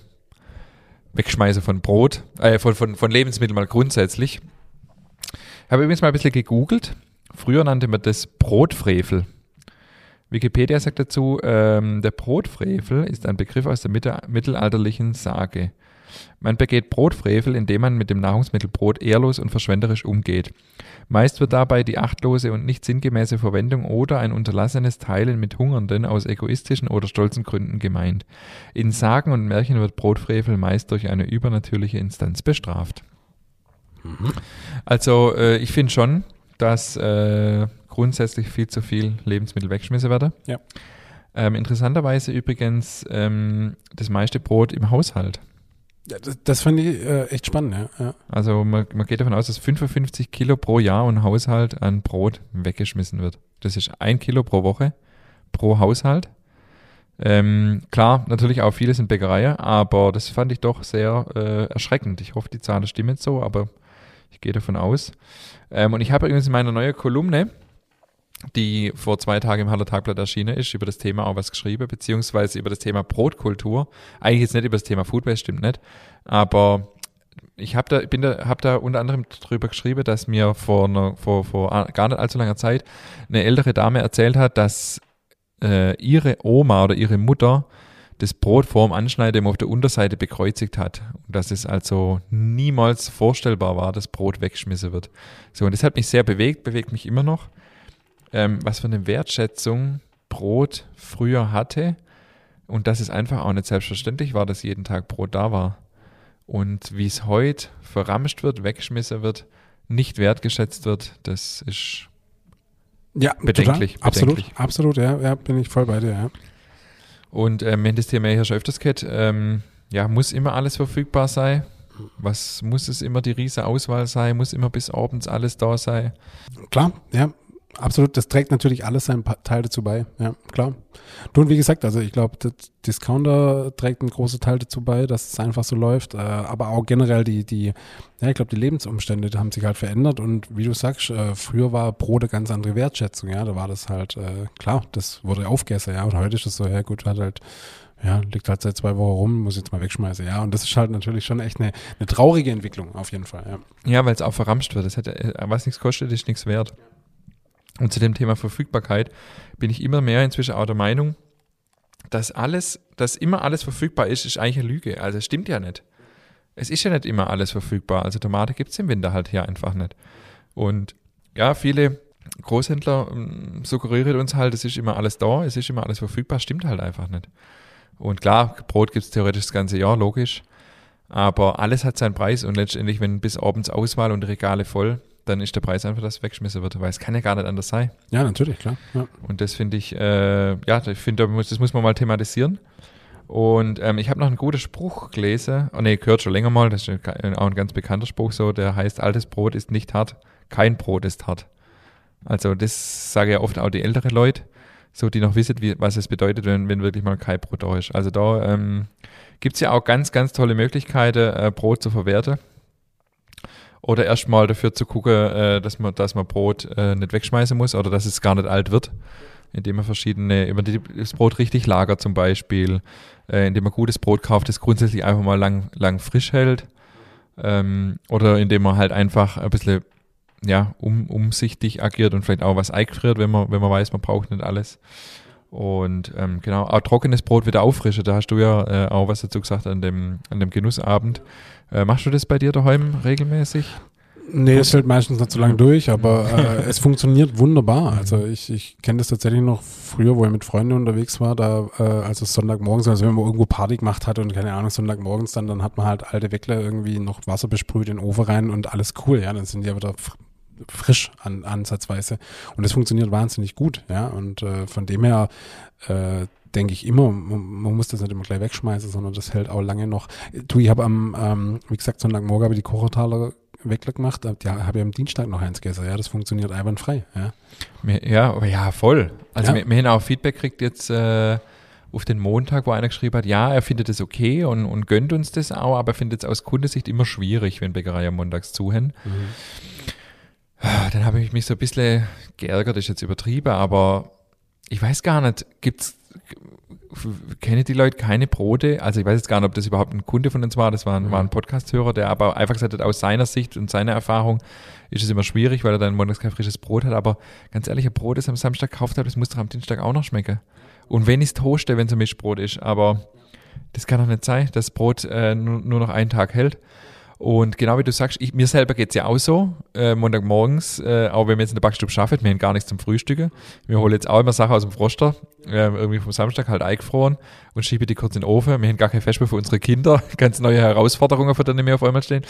Wegschmeißen von Brot, äh, von, von, von Lebensmitteln mal grundsätzlich. Ich habe übrigens mal ein bisschen gegoogelt. Früher nannte man das Brotfrevel. Wikipedia sagt dazu, ähm, der Brotfrevel ist ein Begriff aus der mitte- mittelalterlichen Sage. Man begeht Brotfrevel, indem man mit dem Nahrungsmittel Brot ehrlos und verschwenderisch umgeht. Meist wird dabei die achtlose und nicht sinngemäße Verwendung oder ein unterlassenes Teilen mit Hungernden aus egoistischen oder stolzen Gründen gemeint. In Sagen und Märchen wird Brotfrevel meist durch eine übernatürliche Instanz bestraft. Also äh, ich finde schon, dass äh, grundsätzlich viel zu viel Lebensmittel weggeschmissen werden. Ja. Ähm, interessanterweise übrigens ähm, das meiste Brot im Haushalt. Ja, Das, das fand ich äh, echt spannend, ja. ja. Also man, man geht davon aus, dass 55 Kilo pro Jahr und Haushalt an Brot weggeschmissen wird. Das ist ein Kilo pro Woche pro Haushalt. Ähm, klar, natürlich auch vieles in Bäckereien, aber das fand ich doch sehr äh, erschreckend. Ich hoffe, die Zahlen stimmen so, aber ich gehe davon aus. Ähm, und ich habe übrigens in meiner neuen Kolumne, die vor zwei Tagen im Haller Tagblatt erschienen ist, über das Thema auch was geschrieben, beziehungsweise über das Thema Brotkultur. Eigentlich jetzt nicht über das Thema Food stimmt nicht. Aber ich habe da, da, hab da unter anderem drüber geschrieben, dass mir vor, einer, vor, vor gar nicht allzu langer Zeit eine ältere Dame erzählt hat, dass äh, ihre Oma oder ihre Mutter das Brot vorm Anschneiden auf der Unterseite bekreuzigt hat. Und dass es also niemals vorstellbar war, dass Brot weggeschmissen wird. So, und das hat mich sehr bewegt, bewegt mich immer noch. Ähm, was für eine Wertschätzung Brot früher hatte und dass es einfach auch nicht selbstverständlich war, dass jeden Tag Brot da war. Und wie es heute verramscht wird, weggeschmissen wird, nicht wertgeschätzt wird, das ist Ja, Bedenklich, total. Absolut, bedenklich. absolut, ja, ja, bin ich voll bei dir, ja. Und ähm, wenn das Thema hier schon öfters geht, ähm, ja, muss immer alles verfügbar sein. Was muss es immer die riese Auswahl sein? Muss immer bis abends alles da sein? Klar, ja, absolut. Das trägt natürlich alles seinen Teil dazu bei, ja, klar. Du und wie gesagt, also ich glaube, der Discounter trägt einen großen Teil dazu bei, dass es einfach so läuft, äh, aber auch generell die, die, ja, ich glaube, die Lebensumstände die haben sich halt verändert und wie du sagst, äh, früher war Brot eine ganz andere Wertschätzung, ja, da war das halt, äh, klar, das wurde aufgegessen, ja, und heute ist es so, ja gut, hat halt, ja, liegt halt seit zwei Wochen rum, muss jetzt mal wegschmeißen, ja, und das ist halt natürlich schon echt eine, eine traurige Entwicklung, auf jeden Fall, ja. Ja, weil es auch verramscht wird. Das äh, was nichts kostet, ist nichts wert. Und zu dem Thema Verfügbarkeit bin ich immer mehr inzwischen auch der Meinung, dass alles, dass immer alles verfügbar ist, ist eigentlich eine Lüge. Also es stimmt ja nicht. Es ist ja nicht immer alles verfügbar. Also Tomate gibt es im Winter halt hier einfach nicht. Und ja, viele Großhändler ähm, suggerieren uns halt, es ist immer alles da, es ist immer alles verfügbar, stimmt halt einfach nicht. Und klar, Brot gibt es theoretisch das ganze Jahr, logisch. Aber alles hat seinen Preis und letztendlich, wenn bis abends Auswahl und Regale voll, dann ist der Preis einfach, dass weggeschmissen wird, weil es kann ja gar nicht anders sein. Ja, natürlich, klar, ja. Und das finde ich, äh, ja, ich finde, das muss man mal thematisieren. Und ähm, ich habe noch einen guten Spruch gelesen, oh nee, gehört schon länger mal, das ist auch ein ganz bekannter Spruch so, der heißt, altes Brot ist nicht hart, kein Brot ist hart. Also das sage ja oft auch die älteren Leute, so die noch wissen, wie, was es bedeutet, wenn, wenn wirklich mal kein Brot da ist. Also da ähm, gibt es ja auch ganz, ganz tolle Möglichkeiten, äh, Brot zu verwerten. Oder erstmal dafür zu gucken, äh, dass man, dass man Brot äh, nicht wegschmeißen muss oder dass es gar nicht alt wird, indem man verschiedene, immer die, das Brot richtig lagert zum Beispiel, äh, indem man gutes Brot kauft, das grundsätzlich einfach mal lang, lang frisch hält. Ähm, oder indem man halt einfach ein bisschen ja, um, umsichtig agiert und vielleicht auch was eingefriert, wenn man, wenn man weiß, man braucht nicht alles. Und ähm, genau, auch trockenes Brot wieder auffrischen. Da hast du ja äh, auch was dazu gesagt an dem, an dem Genussabend. Äh, machst du das bei dir daheim regelmäßig? Nee, es fällt meistens nicht so lange durch, aber äh, es funktioniert wunderbar. Also ich, ich kenne das tatsächlich noch früher, wo ich mit Freunden unterwegs war, da äh, als es Sonntagmorgens, also wenn man irgendwo Party gemacht hat und keine Ahnung, Sonntagmorgens dann, dann hat man halt alte Weckler irgendwie noch Wasser besprüht in den Ofen rein und alles cool, ja, dann sind die ja wieder fr- frisch an, ansatzweise und das funktioniert wahnsinnig gut, ja, und äh, von dem her äh, denke ich immer, man, muss das nicht immer gleich wegschmeißen, sondern das hält auch lange noch. Du, ich habe am, ähm, wie gesagt, Sonntagmorgen habe ich die Kochertaler weggemacht, ja, habe ich am Dienstag noch eins gegessen. Ja, das funktioniert einwandfrei. Ja, ja, ja voll. Also ja. wir, wir haben auch Feedback gekriegt jetzt äh, auf den Montag, wo einer geschrieben hat, ja, er findet es okay und, und gönnt uns das auch, aber findet es aus Kundesicht immer schwierig, wenn Bäckerei am Montags zuhören. Mhm. Dann habe ich mich so ein bisschen geärgert, ist jetzt übertrieben, aber ich weiß gar nicht, gibt's kennen die Leute keine Brote? Also ich weiß jetzt gar nicht, ob das überhaupt ein Kunde von uns war, das war ein, mhm. war ein Podcast-Hörer, der aber einfach gesagt hat, aus seiner Sicht und seiner Erfahrung ist es immer schwierig, weil er dann montags kein frisches Brot hat, aber ganz ehrlich, ein Brot, das am Samstag gekauft hat, das muss doch am Dienstag auch noch schmecken. Und wenn ich es toaste, wenn es ein Mischbrot ist, aber das kann doch nicht sein, dass Brot äh, nur, nur noch einen Tag hält. Und genau wie du sagst, ich, mir selber geht es ja auch so, äh, Montagmorgens, äh, auch wenn wir jetzt in der Backstube schaffen, wir haben gar nichts zum Frühstücken. Wir holen jetzt auch immer Sachen aus dem Froster, äh, irgendwie vom Samstag halt eingefroren und schieben die kurz in den Ofen. Wir haben gar kein Festspiel für unsere Kinder, ganz neue Herausforderungen, für die wir auf einmal stehen.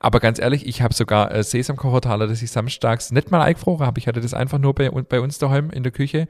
Aber ganz ehrlich, ich habe sogar äh, Sesamkochertaler, das ich samstags nicht mal eingefroren habe. Ich hatte das einfach nur bei, bei uns daheim in der Küche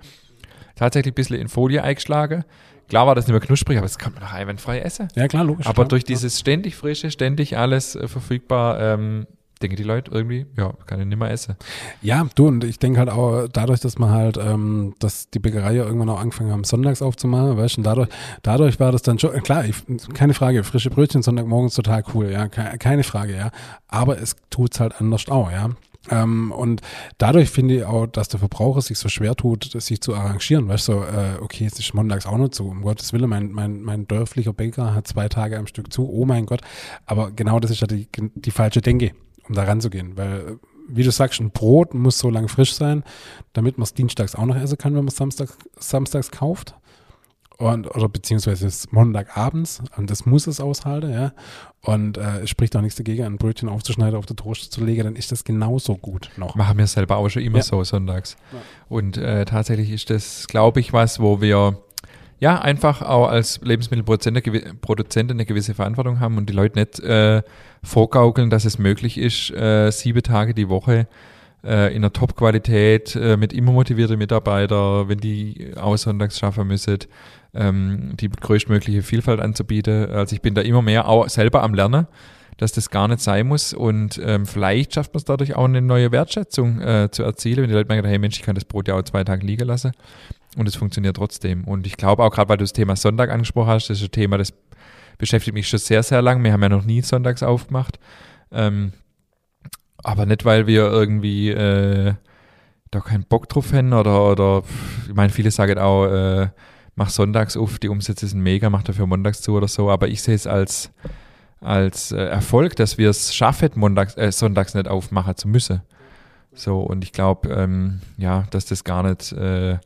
tatsächlich ein bisschen in Folie eingeschlagen. Klar war das nicht mehr knusprig, aber das kann man doch einwandfrei essen. Ja, klar, logisch. Aber klar, durch dieses ständig frische, ständig alles äh, verfügbar, ähm, denke die Leute irgendwie, ja, kann ich nicht mehr essen. Ja, du, und ich denke halt auch dadurch, dass man halt, ähm, dass die Bäckerei ja irgendwann auch angefangen haben, sonntags aufzumachen, weißt du, und dadurch, dadurch war das dann schon, klar, ich, keine Frage, frische Brötchen Sonntagmorgens total cool, ja, keine Frage, ja. Aber es tut's halt anders auch, ja. Ähm, und dadurch finde ich auch, dass der Verbraucher sich so schwer tut, sich zu arrangieren. Weißt du, äh, okay, jetzt ist montags auch noch zu. Um Gottes Willen, mein, mein, mein dörflicher Bäcker hat zwei Tage am Stück zu. Oh mein Gott. Aber genau das ist ja die, die falsche Denke, um da ranzugehen. Weil, wie du sagst, ein Brot muss so lange frisch sein, damit man es dienstags auch noch essen kann, wenn man es samstags, samstags kauft und oder beziehungsweise es Montagabends und das muss es aushalten, ja. Und äh, es spricht auch nichts dagegen, ein Brötchen aufzuschneiden, auf der Toast zu legen, dann ist das genauso gut noch. Machen wir selber auch schon immer ja. so sonntags. Ja. Und äh, tatsächlich ist das, glaube ich, was, wo wir ja einfach auch als Lebensmittelproduzent eine gewisse Verantwortung haben und die Leute nicht äh, vorgaukeln, dass es möglich ist, äh, sieben Tage die Woche äh, in der Top-Qualität äh, mit immer motivierten Mitarbeitern, wenn die auch sonntags schaffen müssen, ähm, die größtmögliche Vielfalt anzubieten. Also ich bin da immer mehr auch selber am Lernen, dass das gar nicht sein muss und ähm, vielleicht schafft man es dadurch auch eine neue Wertschätzung äh, zu erzielen, wenn die Leute merken, hey Mensch, ich kann das Brot ja auch zwei Tage liegen lassen und es funktioniert trotzdem. Und ich glaube auch gerade, weil du das Thema Sonntag angesprochen hast, das ist ein Thema, das beschäftigt mich schon sehr, sehr lang. Wir haben ja noch nie sonntags aufgemacht. Ähm, aber nicht, weil wir irgendwie äh, da keinen Bock drauf haben oder, oder ich meine, viele sagen auch, äh, mach sonntags auf, die Umsätze sind mega, mach dafür montags zu oder so, aber ich sehe es als, als äh, Erfolg, dass wir es schaffen, montags, äh, sonntags nicht aufmachen zu müssen. So, und ich glaube, ähm, ja, dass das gar nicht, äh,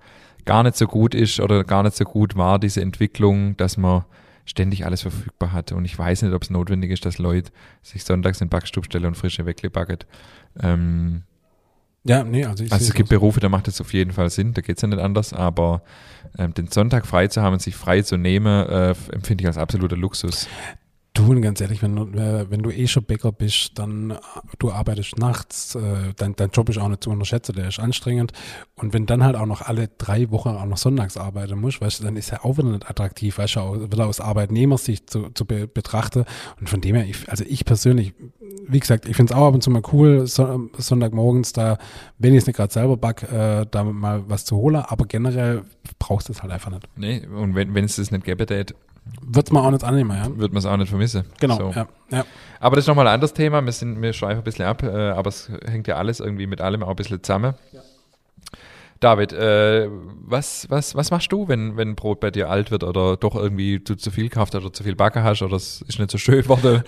gar nicht so gut ist oder gar nicht so gut war, diese Entwicklung, dass man ständig alles verfügbar hat. Und ich weiß nicht, ob es notwendig ist, dass Leute sich sonntags in den Backstub stellen und frische Weckle backen. Ähm, ja, nee, also ich Also es gibt Berufe, da macht es auf jeden Fall Sinn, da geht es ja nicht anders, aber ähm, den Sonntag frei zu haben und sich frei zu nehmen, äh, empfinde ich als absoluter Luxus. Und ganz ehrlich, wenn du, äh, wenn du eh schon Bäcker bist, dann äh, du arbeitest nachts, äh, dein, dein Job ist auch nicht zu unterschätzen, der ist anstrengend. Und wenn dann halt auch noch alle drei Wochen auch noch sonntags arbeiten musst, weißt du, dann ist ja auch wieder nicht attraktiv, weißt du, wieder aus Arbeitnehmersicht zu, zu be betrachten. Und von dem her, ich, also ich persönlich, wie gesagt, ich finde es auch ab und zu mal cool, so, Sonntagmorgens da, wenn ich es nicht gerade selber back, äh, da mal was zu holen, aber generell brauchst du es halt einfach nicht. Nee, und wenn, wenn es das nicht gäbe, wird es man auch nicht annehmen, ja. Wird man es auch nicht vermissen. Genau, so. ja, ja. Aber das ist nochmal ein anderes Thema. Wir, sind, wir schweifen ein bisschen ab, äh, aber es hängt ja alles irgendwie mit allem auch ein bisschen zusammen. Ja. David, äh, was, was, was machst du, wenn, wenn Brot bei dir alt wird oder doch irgendwie du zu viel kauft oder zu viel Backen hast oder es ist nicht so schön geworden?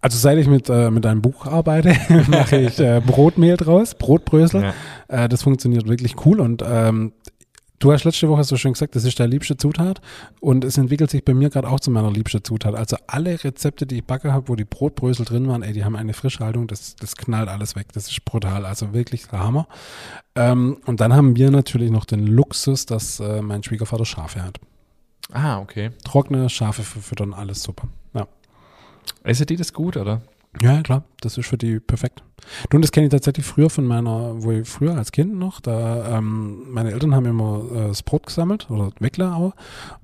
Also seit ich mit, äh, mit einem Buch arbeite, mache ich äh, Brotmehl draus, Brotbrösel. Ja. Äh, das funktioniert wirklich cool und ähm, Du hast letzte Woche so schön gesagt, das ist deine liebste Zutat und es entwickelt sich bei mir gerade auch zu meiner liebsten Zutat. Also alle Rezepte, die ich backe habe, wo die Brotbrösel drin waren, ey, die haben eine Frischhaltung, das, das knallt alles weg. Das ist brutal, also wirklich der Hammer. Ähm, und dann haben wir natürlich noch den Luxus, dass äh, mein Schwiegervater Schafe hat. Ah, okay. Trockene Schafe füttern, alles super. Ja. Essen die das gut, oder? Ja, klar, das ist für die perfekt. Und das kenne ich tatsächlich früher von meiner, wo ich früher als Kind noch, da, ähm, meine Eltern haben immer äh, das Brot gesammelt oder Weckler auch.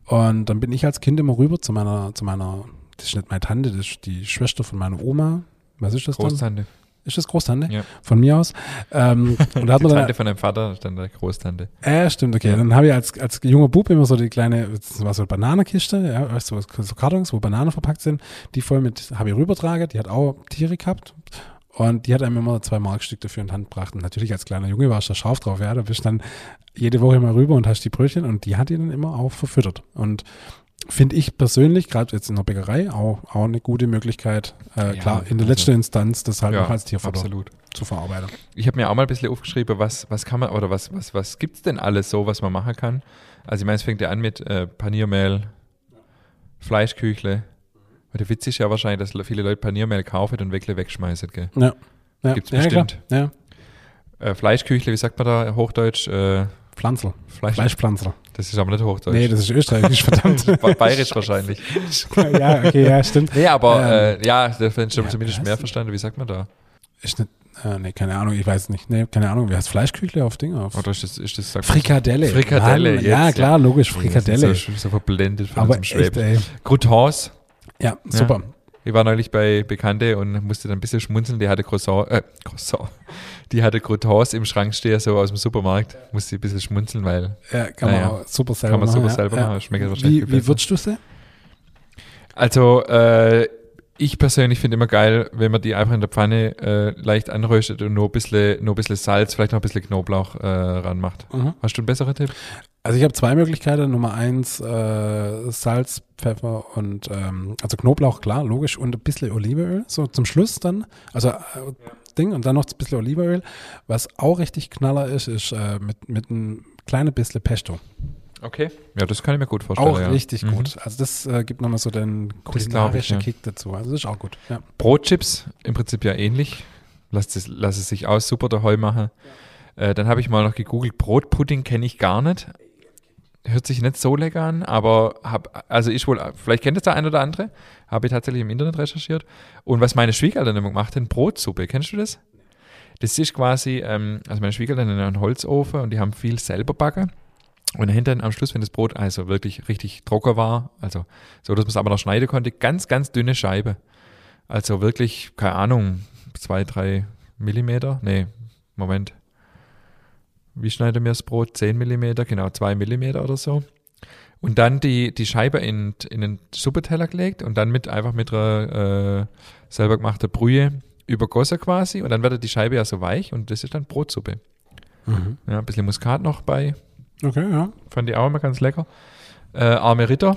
Und dann bin ich als Kind immer rüber zu meiner, zu meiner, das ist nicht meine Tante, das ist die Schwester von meiner Oma. Was ist das dann? Ist das Großtante? Ja. Von mir aus. Ähm, und da hat Die man dann, Tante von deinem Vater, dann der Großtante. äh, stimmt, okay. Dann habe ich als, als junger Bub immer so die kleine, das war so eine Bananenkiste, ja, weißt du, so Kartons, wo Bananen verpackt sind, die voll mit, habe ich rübertrage, die hat auch Tiere gehabt. Und die hat einem immer zwei Markstück dafür in die Hand gebracht. Und natürlich als kleiner Junge warst du da scharf drauf, ja. Da bist du dann jede Woche mal rüber und hast die Brötchen und die hat die dann immer auch verfüttert. Und finde ich persönlich, gerade jetzt in der Bäckerei, auch, auch eine gute Möglichkeit, äh, Ja, klar, in der also- letzten Instanz das halt noch als Tierfutter absolut. zu verarbeiten. Ich habe mir auch mal ein bisschen aufgeschrieben, was, was kann man oder was, was, was gibt es denn alles so, was man machen kann? Also ich meine, es fängt ja an mit äh, Paniermehl, Fleischküchle. Weil der Witz ist ja wahrscheinlich, dass viele Leute Paniermehl kaufen und Weckle wegschmeißen. Gell? Ja. ja. Gibt's ja, bestimmt. Ja. Äh, Fleischküchle, wie sagt man da Hochdeutsch? Äh, Pflanzel. Fleisch. Fleischpflanzel. Das ist aber nicht Hochdeutsch. Nee, das ist österreichisch, verdammt. Ba- Bayerisch wahrscheinlich. ja, okay, ja, stimmt. Nee, aber Ähm, äh, ja, da habe ich ja, zumindest mehr verstanden. Wie sagt man da? Ist nicht, äh, nee, keine Ahnung, ich weiß nicht. Nee, keine Ahnung. Wie heißt Fleischküchle auf Dinge? Auf Oder ist das, ist das Frikadelle. Frikadelle, Mann, jetzt, ja, ja. klar, logisch, Frikadelle. das ist So, so verblendet von Aber unserem ey. Croutons. Ja, super. Ich war neulich bei Bekannte und musste dann ein bisschen schmunzeln. Die hatte Croissant, äh, Croissant. Die hatte Croutons im Schrank stehen, so aus dem Supermarkt. Musste ein bisschen schmunzeln, weil Ja, kann man auch super selber kann man machen. super selber ja. machen. Schmeckt wahrscheinlich Wie, wie würdest du sie? Also, äh, ich persönlich finde immer geil, wenn man die einfach in der Pfanne äh, leicht anröstet und nur ein bisschen, nur ein bisschen Salz, vielleicht noch ein bisschen Knoblauch äh, ranmacht. Mhm. Hast du einen besseren Tipp? Also ich habe zwei Möglichkeiten. Nummer eins, äh, Salz, Pfeffer und ähm, also Knoblauch, klar, logisch, und ein bisschen Olivenöl, so zum Schluss dann. Also äh, Ding und dann noch ein bisschen Olivenöl. Was auch richtig knaller ist, ist äh, mit, mit einem kleinen bisschen Pesto. Okay. Ja, das kann ich mir gut vorstellen. Auch ja. richtig Mhm. gut. Also das äh, gibt nochmal so den glaub ich, kulinarischen ja. Kick dazu. Also das ist auch gut. Ja. Brotchips im Prinzip ja ähnlich. Lass es, lass es sich aus super daheim machen. Äh, dann habe ich mal noch gegoogelt, Brotpudding kenne ich gar nicht. Hört sich nicht so lecker an, aber hab, also ich wohl, vielleicht kennt es der ein oder andere, habe ich tatsächlich im Internet recherchiert. Und was meine Schwiegereltern immer gemacht haben, Brotsuppe, kennst du das? Das ist quasi, ähm, also meine Schwiegereltern haben einen Holzofen und die haben viel selber backen. Und hinterher am Schluss, wenn das Brot also wirklich richtig trocken war, also so, dass man es aber noch schneiden konnte, ganz, ganz dünne Scheibe. Also wirklich, keine Ahnung, zwei, drei Millimeter. Nee, Moment. Wie schneiden wir das Brot? Zehn Millimeter, genau, zwei Millimeter oder so. Und dann die, die Scheibe in, in den Suppeteller gelegt und dann mit einfach mit einer äh, selber gemachter Brühe übergossen quasi. Und dann wird die Scheibe ja so weich und das ist dann Brotsuppe. Mhm. Ja, ein bisschen Muskat noch bei. Okay, ja, Fand ich auch immer ganz lecker. Äh, arme Ritter,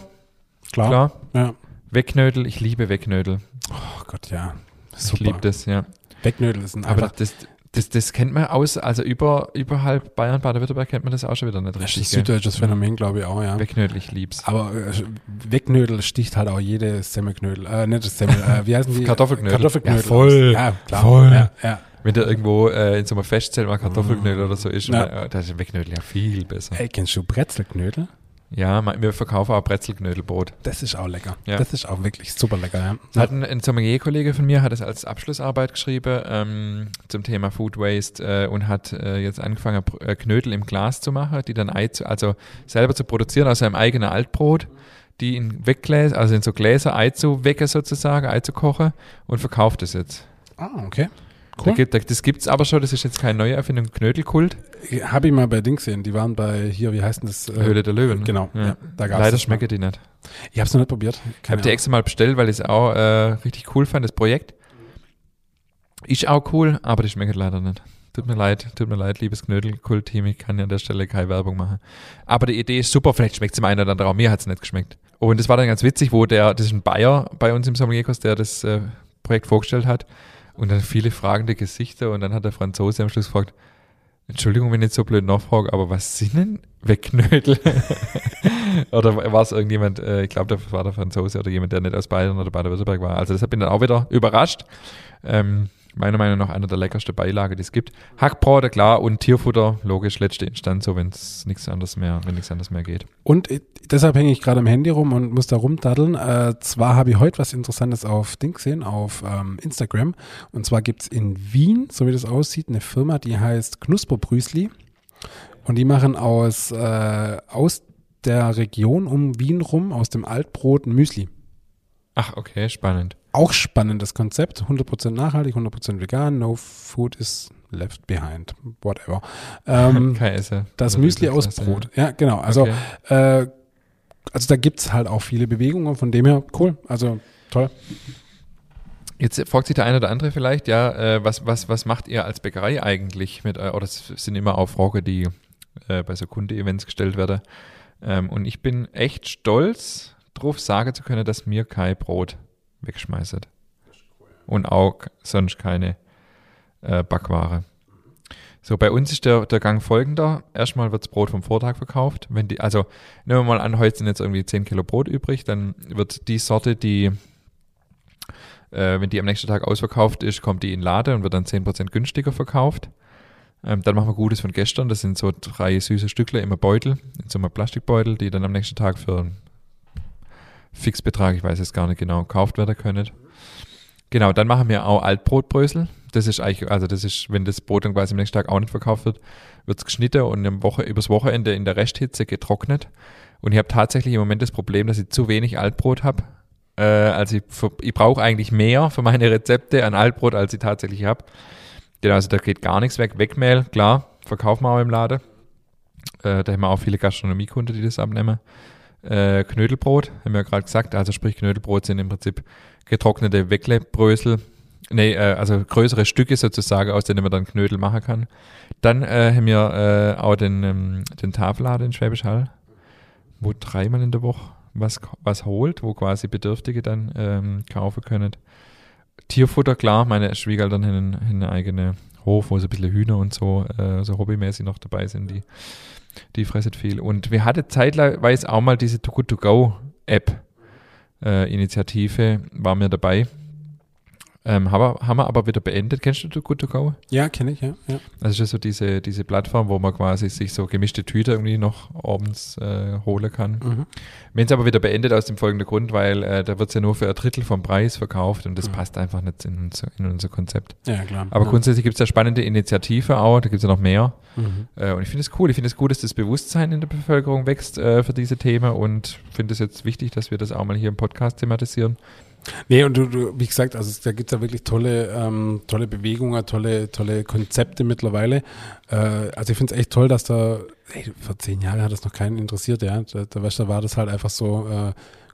klar. klar. Ja. Weckknödel, ich liebe Weckknödel. Oh Gott, ja. Ich Super. liebe das, ja. Weckknödel ist ein Aber das, das, das kennt man aus, also über, überhalb Bayern, Baden-Württemberg kennt man das auch schon wieder nicht das ist ein richtig. süddeutsches Phänomen, glaube ich auch, ja. Weckknödel, ich lieb's. Aber äh, Weckknödel sticht halt auch jede Semmelknödel. Äh, nicht das Semmel, äh, wie heißen die? Kartoffelknödel. Kartoffelknödel. Ja, voll. Ja, klar. Voll. Ja, ja. Wenn da irgendwo äh, in so einem Festzelt mal Kartoffelknödel oder so ist, Ja. und, äh, da ist ein Weckknödel ja viel besser. Ey, kennst du Brezelknödel? Ja, wir verkaufen auch Brezelknödelbrot. Das ist auch lecker. Ja. Das ist auch wirklich super lecker, ja. Hat ein, ein Sommelier-Kollege von mir hat es als Abschlussarbeit geschrieben ähm, zum Thema Food Waste äh, und hat äh, jetzt angefangen, äh, Knödel im Glas zu machen, die dann Ei zu, also selber zu produzieren aus seinem eigenen Altbrot, die in Weggläser, also in so Gläser Ei zu wecken sozusagen, Ei zu kochen und verkauft es jetzt. Ah, okay. Cool. gibt, da, das gibt's aber schon, das ist jetzt keine neue Erfindung, Knödelkult, Habe ich mal bei Dings gesehen. Die waren bei hier, wie heißt denn das? Äh, Höhle der Löwen. ne? Genau. Ja. Ja. da gab's Leider mal. schmecken die nicht. Ich habe es noch nicht probiert. Ich habe die extra mal bestellt, weil ich es auch äh, richtig cool fand, das Projekt. Ist auch cool, aber die schmeckt leider nicht. Tut mir leid, tut mir leid, liebes Knödelkult-Team, ich kann ja an der Stelle keine Werbung machen. Aber die Idee ist super, vielleicht schmeckt es dem einen oder anderen auch, mir hat es nicht geschmeckt. Und das war dann ganz witzig, wo der, das ist ein Bayer bei uns im Sommelierkurs, der das äh, Projekt vorgestellt hat. Und dann viele fragende Gesichter und dann hat der Franzose am Schluss gefragt, Entschuldigung, wenn ich jetzt so blöd nachfrage, aber was sind denn Wegknödel? oder war es irgendjemand, äh, ich glaube, das war der Franzose oder jemand, der nicht aus Bayern oder Baden-Württemberg war. Also das hat mich dann auch wieder überrascht. Ähm, meiner Meinung nach einer der leckersten Beilage, die es gibt. Hackbrot, klar, und Tierfutter, logisch, letzte Instanz, so wenn es nichts anderes mehr, wenn nichts anderes mehr geht. Und äh, deshalb hänge ich gerade am Handy rum und muss da rumdaddeln. Äh, zwar habe ich heute was Interessantes auf Ding gesehen, auf ähm, Instagram. Und zwar gibt es in Wien, so wie das aussieht, eine Firma, die heißt Knusperbrüsli. Und die machen aus, äh, aus der Region um Wien rum, aus dem Altbrot Müsli. Ach, okay, spannend. Auch spannendes Konzept, 100% nachhaltig, 100% vegan, no food is left behind, whatever. Ähm, Käse. das Oder Müsli aus das Brot. Ja, genau. Also, Okay. äh, also da gibt es halt auch viele Bewegungen, von dem her cool. Also toll. Jetzt fragt sich der eine oder andere vielleicht, ja, äh, was, was, was macht ihr als Bäckerei eigentlich mit, äh, oder das sind immer auch Fragen, die äh, bei so Kunde-Events gestellt werden. Ähm, und ich bin echt stolz, drauf sagen zu können, dass mir kein Brot wegschmeißt. Und auch sonst keine äh, Backware. So, bei uns ist der, der Gang folgender. Erstmal wird das Brot vom Vortag verkauft. Wenn die, also nehmen wir mal an, heute sind jetzt irgendwie 10 Kilo Brot übrig, dann wird die Sorte, die äh, wenn die am nächsten Tag ausverkauft ist, kommt die in Lade und wird dann 10% günstiger verkauft. Ähm, dann machen wir Gutes von gestern. Das sind so drei süße Stückle im Beutel, in so einem Plastikbeutel, die dann am nächsten Tag für Fixbetrag, ich weiß jetzt gar nicht genau, gekauft werden können. Genau, dann machen wir auch Altbrotbrösel. Das ist eigentlich, also das ist, wenn das Brot dann quasi am nächsten Tag auch nicht verkauft wird, wird es geschnitten und im Woche, übers Wochenende in der Resthitze getrocknet. Und ich habe tatsächlich im Moment das Problem, dass ich zu wenig Altbrot habe. Äh, also ich, ich brauche eigentlich mehr für meine Rezepte an Altbrot, als ich tatsächlich habe. Genau, also da geht gar nichts weg. Wegmehl, klar, verkaufen wir auch im Laden. Äh, da haben wir auch viele Gastronomiekunden, die das abnehmen. Äh, Knödelbrot, haben wir ja gerade gesagt. Also sprich, Knödelbrot sind im Prinzip getrocknete Wecklebrösel. Nee, äh, also größere Stücke sozusagen, aus denen man dann Knödel machen kann. Dann äh, haben wir äh, auch den, ähm, den Tafelladen in Schwäbisch Hall, wo dreimal in der Woche was, was holt, wo quasi Bedürftige dann ähm, kaufen können. Tierfutter, klar, meine Schwiegereltern haben einen, eigenen Hof, wo so ein bisschen Hühner und so, äh, so hobbymäßig noch dabei sind, die, die fressen viel. Und wir hatten zeitweise auch mal diese Too Good To Go App äh, Initiative, war mir dabei. Ähm, haben, wir, haben wir aber wieder beendet. Kennst du Too Good To Go? Ja, kenne ich, ja. ja. Also das ist so diese, diese Plattform, wo man quasi sich so gemischte Tüte irgendwie noch abends äh, holen kann. Mhm. Wenn es aber wieder beendet aus dem folgenden Grund, weil äh, da wird es ja nur für ein Drittel vom Preis verkauft und das Mhm. passt einfach nicht in unser, in unser Konzept. Ja, klar. Aber ja. grundsätzlich gibt es ja spannende Initiative auch, da gibt es ja noch mehr. Mhm. Äh, und ich finde es cool. Ich finde es gut, dass das Bewusstsein in der Bevölkerung wächst äh, für diese Themen und finde es jetzt wichtig, dass wir das auch mal hier im Podcast thematisieren. Nee, und du, du, wie gesagt, also da gibt es ja wirklich tolle, ähm, tolle Bewegungen, tolle, tolle Konzepte mittlerweile. Äh, also ich finde es echt toll, dass da, ey, vor zehn Jahren hat das noch keinen interessiert, ja. Da, da, da war das halt einfach so äh,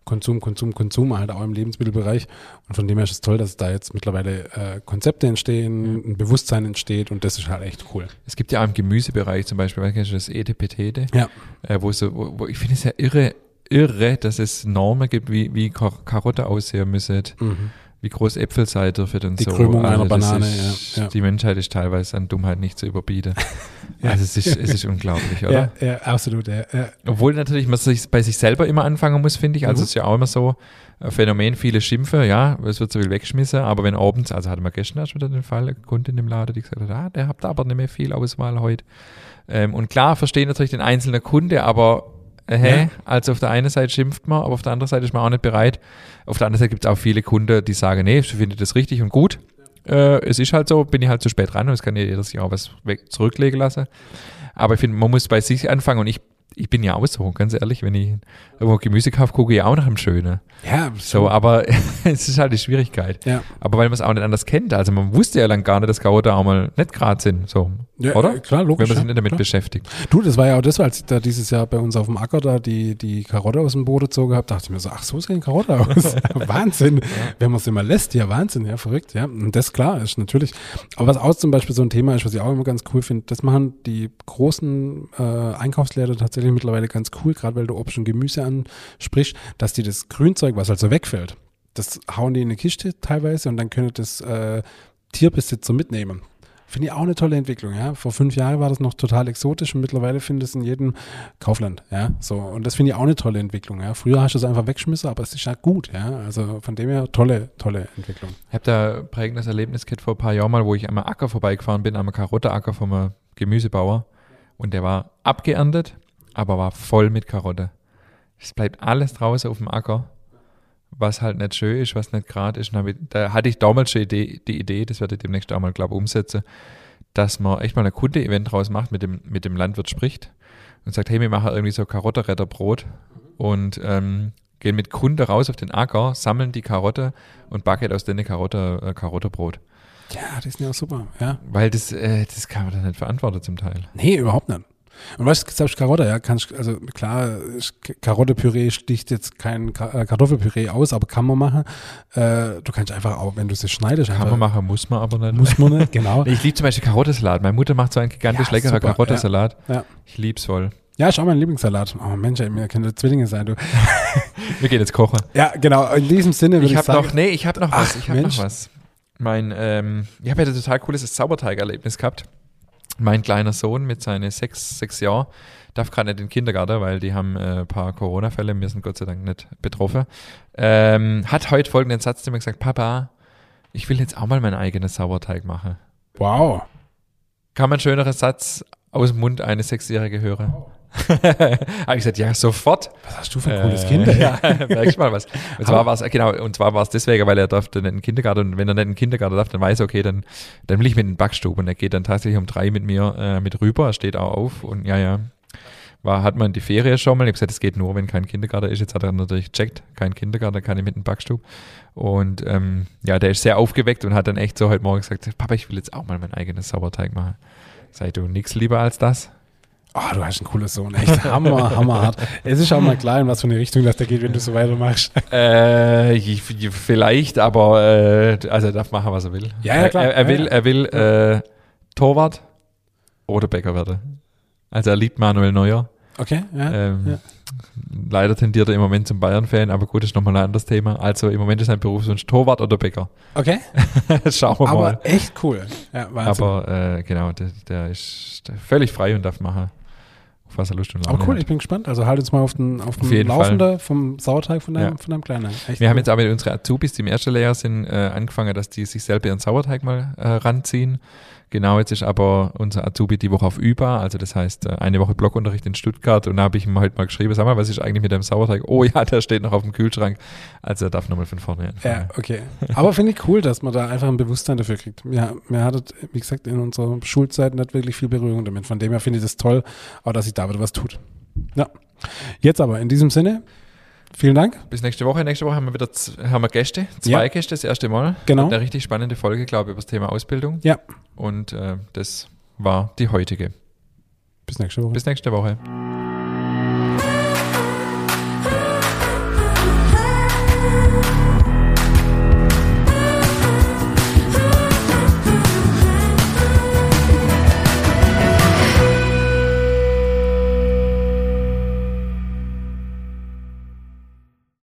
Konsum, Konsum, Konsum, halt auch im Lebensmittelbereich. Und von dem her ist es toll, dass da jetzt mittlerweile äh, Konzepte entstehen, ein Bewusstsein entsteht und das ist halt echt cool. Es gibt ja auch im Gemüsebereich zum Beispiel, weißt du das Etepetete? Ja. Äh, wo so, wo, wo ich finde es ja irre, irre, dass es Normen gibt, wie, wie Kar Karotte aussehen müssen, Mhm. wie groß Äpfel sein dürfen und Die so. Krümmung einer das Banane, ist, ja, ja. Die Menschheit ist teilweise an Dummheit nicht zu überbieten. Ja. Also es ist, es ist unglaublich, oder? Ja, ja, absolut, ja. ja. Obwohl natürlich man sich bei sich selber immer anfangen muss, finde ich. Also Mhm. es ist ja auch immer so ein Phänomen, viele schimpfen, ja, es wird so viel weggeschmissen, aber wenn abends, also hatte man gestern erst wieder den Fall, eine Kundin im Laden, die gesagt hat, ah, der habt aber nicht mehr viel Auswahl heute. Ähm, und klar, verstehe natürlich den einzelnen Kunde, aber äh, hä? Ja. Also auf der einen Seite schimpft man, aber auf der anderen Seite ist man auch nicht bereit. Auf der anderen Seite gibt es auch viele Kunden, die sagen, nee, ich finde das richtig und gut. Äh, es ist halt so, bin ich halt zu spät dran und es kann ja jeder sich auch was weg zurücklegen lassen. Aber ich finde, man muss bei sich anfangen und ich, ich bin ja auch so, ganz ehrlich, wenn ich irgendwo Gemüse kaufe, gucke ich auch nach dem Schönen. Ja, So, aber es ist halt die Schwierigkeit. ja. Aber weil man es auch nicht anders kennt. Also man wusste ja lang gar nicht, dass Karotten auch mal nicht gerade sind. So, ja oder? äh, Klar, logisch. wenn man sich ja, nicht damit klar. beschäftigt. Du, das war ja auch das, als ich da dieses Jahr bei uns auf dem Acker da die, die Karotte aus dem Boden gezogen habe, dachte ich mir so, ach, so sehen Karotte aus. Wahnsinn. Wenn man sie mal lässt, ja, Wahnsinn, ja, verrückt, ja. Und das klar ist natürlich. Aber was auch zum Beispiel so ein Thema ist, was ich auch immer ganz cool finde, das machen die großen äh, Einkaufsläden tatsächlich mittlerweile ganz cool, gerade weil du Obst und Gemüse ansprichst, dass die das Grünzeug, was halt so wegfällt, das hauen die in eine Kiste teilweise und dann können das äh, Tierbesitzer mitnehmen. Finde ich auch eine tolle Entwicklung, ja. Vor fünf Jahren war das noch total exotisch und mittlerweile findest du in jedem Kaufland, ja. So. Und das finde ich auch eine tolle Entwicklung, ja. Früher hast du es einfach weggeschmissen, aber es ist ja gut, ja. Also von dem her tolle, tolle Entwicklung. Ich habe da prägendes Erlebnis gehabt vor ein paar Jahren mal, wo ich am Acker vorbeigefahren bin, am Karotteacker vom Gemüsebauer. Und der war abgeerntet, aber war voll mit Karotte. Es bleibt alles draußen auf dem Acker was halt nicht schön ist, was nicht gerade ist. Da hatte ich damals schon die, die Idee, das werde ich demnächst auch mal, glaube ich, umsetzen, dass man echt mal ein Kunde-Event draus macht, mit dem, mit dem Landwirt spricht und sagt, hey, wir machen irgendwie so Karottenretterbrot und ähm, gehen mit Kunde raus auf den Acker, sammeln die Karotte und backen aus denen Karotte, äh, Karottebrot. Ja, das ist ja super, ja. Weil das, äh, das kann man dann nicht verantworten zum Teil. Nee, überhaupt nicht. Und weißt du, selbst Karotte, ja, kannst, also klar, Karottepüree sticht jetzt kein äh, Kartoffelpüree aus, aber kann man machen. Äh, du kannst einfach auch, wenn du sie schneidest. Kann man machen, muss man aber nicht. Muss man nicht, genau. ich liebe zum Beispiel Karottensalat. Meine Mutter macht so einen gigantisch ja, leckerer Karottensalat. Ja, ja. Ich lieb's voll. Ja, ist auch mein Lieblingssalat. Oh Mensch, ey, mir können Zwillinge sein, du. Wir gehen jetzt kochen. Ja, genau. In diesem Sinne würde ich, ich sagen. Noch, nee, ich habe noch was. Ach, ich habe noch was. Mein, ähm, ich habe ja ein total cooles Zauberteig-Erlebnis gehabt. Mein kleiner Sohn mit seinen sechs, sechs Jahren darf gerade nicht in den Kindergarten, weil die haben äh, ein paar Corona-Fälle, wir sind Gott sei Dank nicht betroffen. Ähm, hat heute folgenden Satz zu mir gesagt, Papa, ich will jetzt auch mal meinen eigenen Sauerteig machen. Wow. Kann man schöneren Satz aus dem Mund eines Sechsjährigen hören? Wow. Habe ich gesagt, ja, sofort. Was hast du für ein cooles äh, Kind? Ja, merk ich mal was. Und zwar war es, genau, und zwar war es deswegen, weil er durfte nicht in den Kindergarten und wenn er nicht in den Kindergarten darf, dann weiß er, okay, dann, dann will ich mit in den Backstube und er geht dann tatsächlich um drei mit mir äh, mit rüber, er steht auch auf und ja, ja, war, hat man die Ferien schon mal. Ich habe gesagt, es geht nur, wenn kein Kindergarten ist. Jetzt hat er natürlich gecheckt, kein Kindergarten, keine mit dem Backstub. Und ähm, ja, der ist sehr aufgeweckt und hat dann echt so heute Morgen gesagt, Papa, ich will jetzt auch mal mein eigenes Sauerteig machen. Sei du nichts lieber als das? Oh, du hast einen coolen Sohn, echt hammer, hammerhart. Es ist auch mal klar, in was für eine Richtung das da geht, wenn du so weitermachst. Äh, vielleicht, aber äh, also er darf machen, was er will. Ja, ja klar. Er, er will, er will äh, Torwart oder Bäcker werden. Also er liebt Manuel Neuer. Okay, ja, ähm, ja. Leider tendiert er im Moment zum Bayern-Fan, aber gut, ist nochmal ein anderes Thema. Also im Moment ist sein Berufswunsch Torwart oder Bäcker. Okay. Schauen wir aber mal. Aber echt cool. Ja, aber äh, genau, der, der ist völlig frei und darf machen, auf was er Lust und Laune Aber cool, hat. ich bin gespannt. Also halt uns mal auf den, auf den Laufenden vom Sauerteig von deinem, ja. von deinem Kleinen. Echt wir cool. haben jetzt aber mit unseren Azubis, die im ersten Lehrjahr sind, äh, angefangen, dass die sich selber ihren Sauerteig mal äh, ranziehen Genau, jetzt ist aber unser Azubi die Woche auf Über, also das heißt äh, eine Woche Blockunterricht in Stuttgart und da habe ich ihm heute mal geschrieben, sag mal, was ist eigentlich mit dem Sauerteig? Oh ja, der steht noch auf dem Kühlschrank. Also er darf nochmal von vorne anfangen. Ja, okay. Aber finde ich cool, dass man da einfach ein Bewusstsein dafür kriegt. Ja, mir hat, wie gesagt, in unserer Schulzeit nicht wirklich viel Berührung damit. Von dem her finde ich das toll, auch dass sich da wieder was tut. Ja. Jetzt aber in diesem Sinne, Vielen Dank. Bis nächste Woche. Nächste Woche haben wir wieder haben wir Gäste, zwei ja. Gäste das erste Mal. Genau. Eine richtig spannende Folge, glaube ich, über das Thema Ausbildung. Ja. Und äh, das war die heutige. Bis nächste Woche. Bis nächste Woche.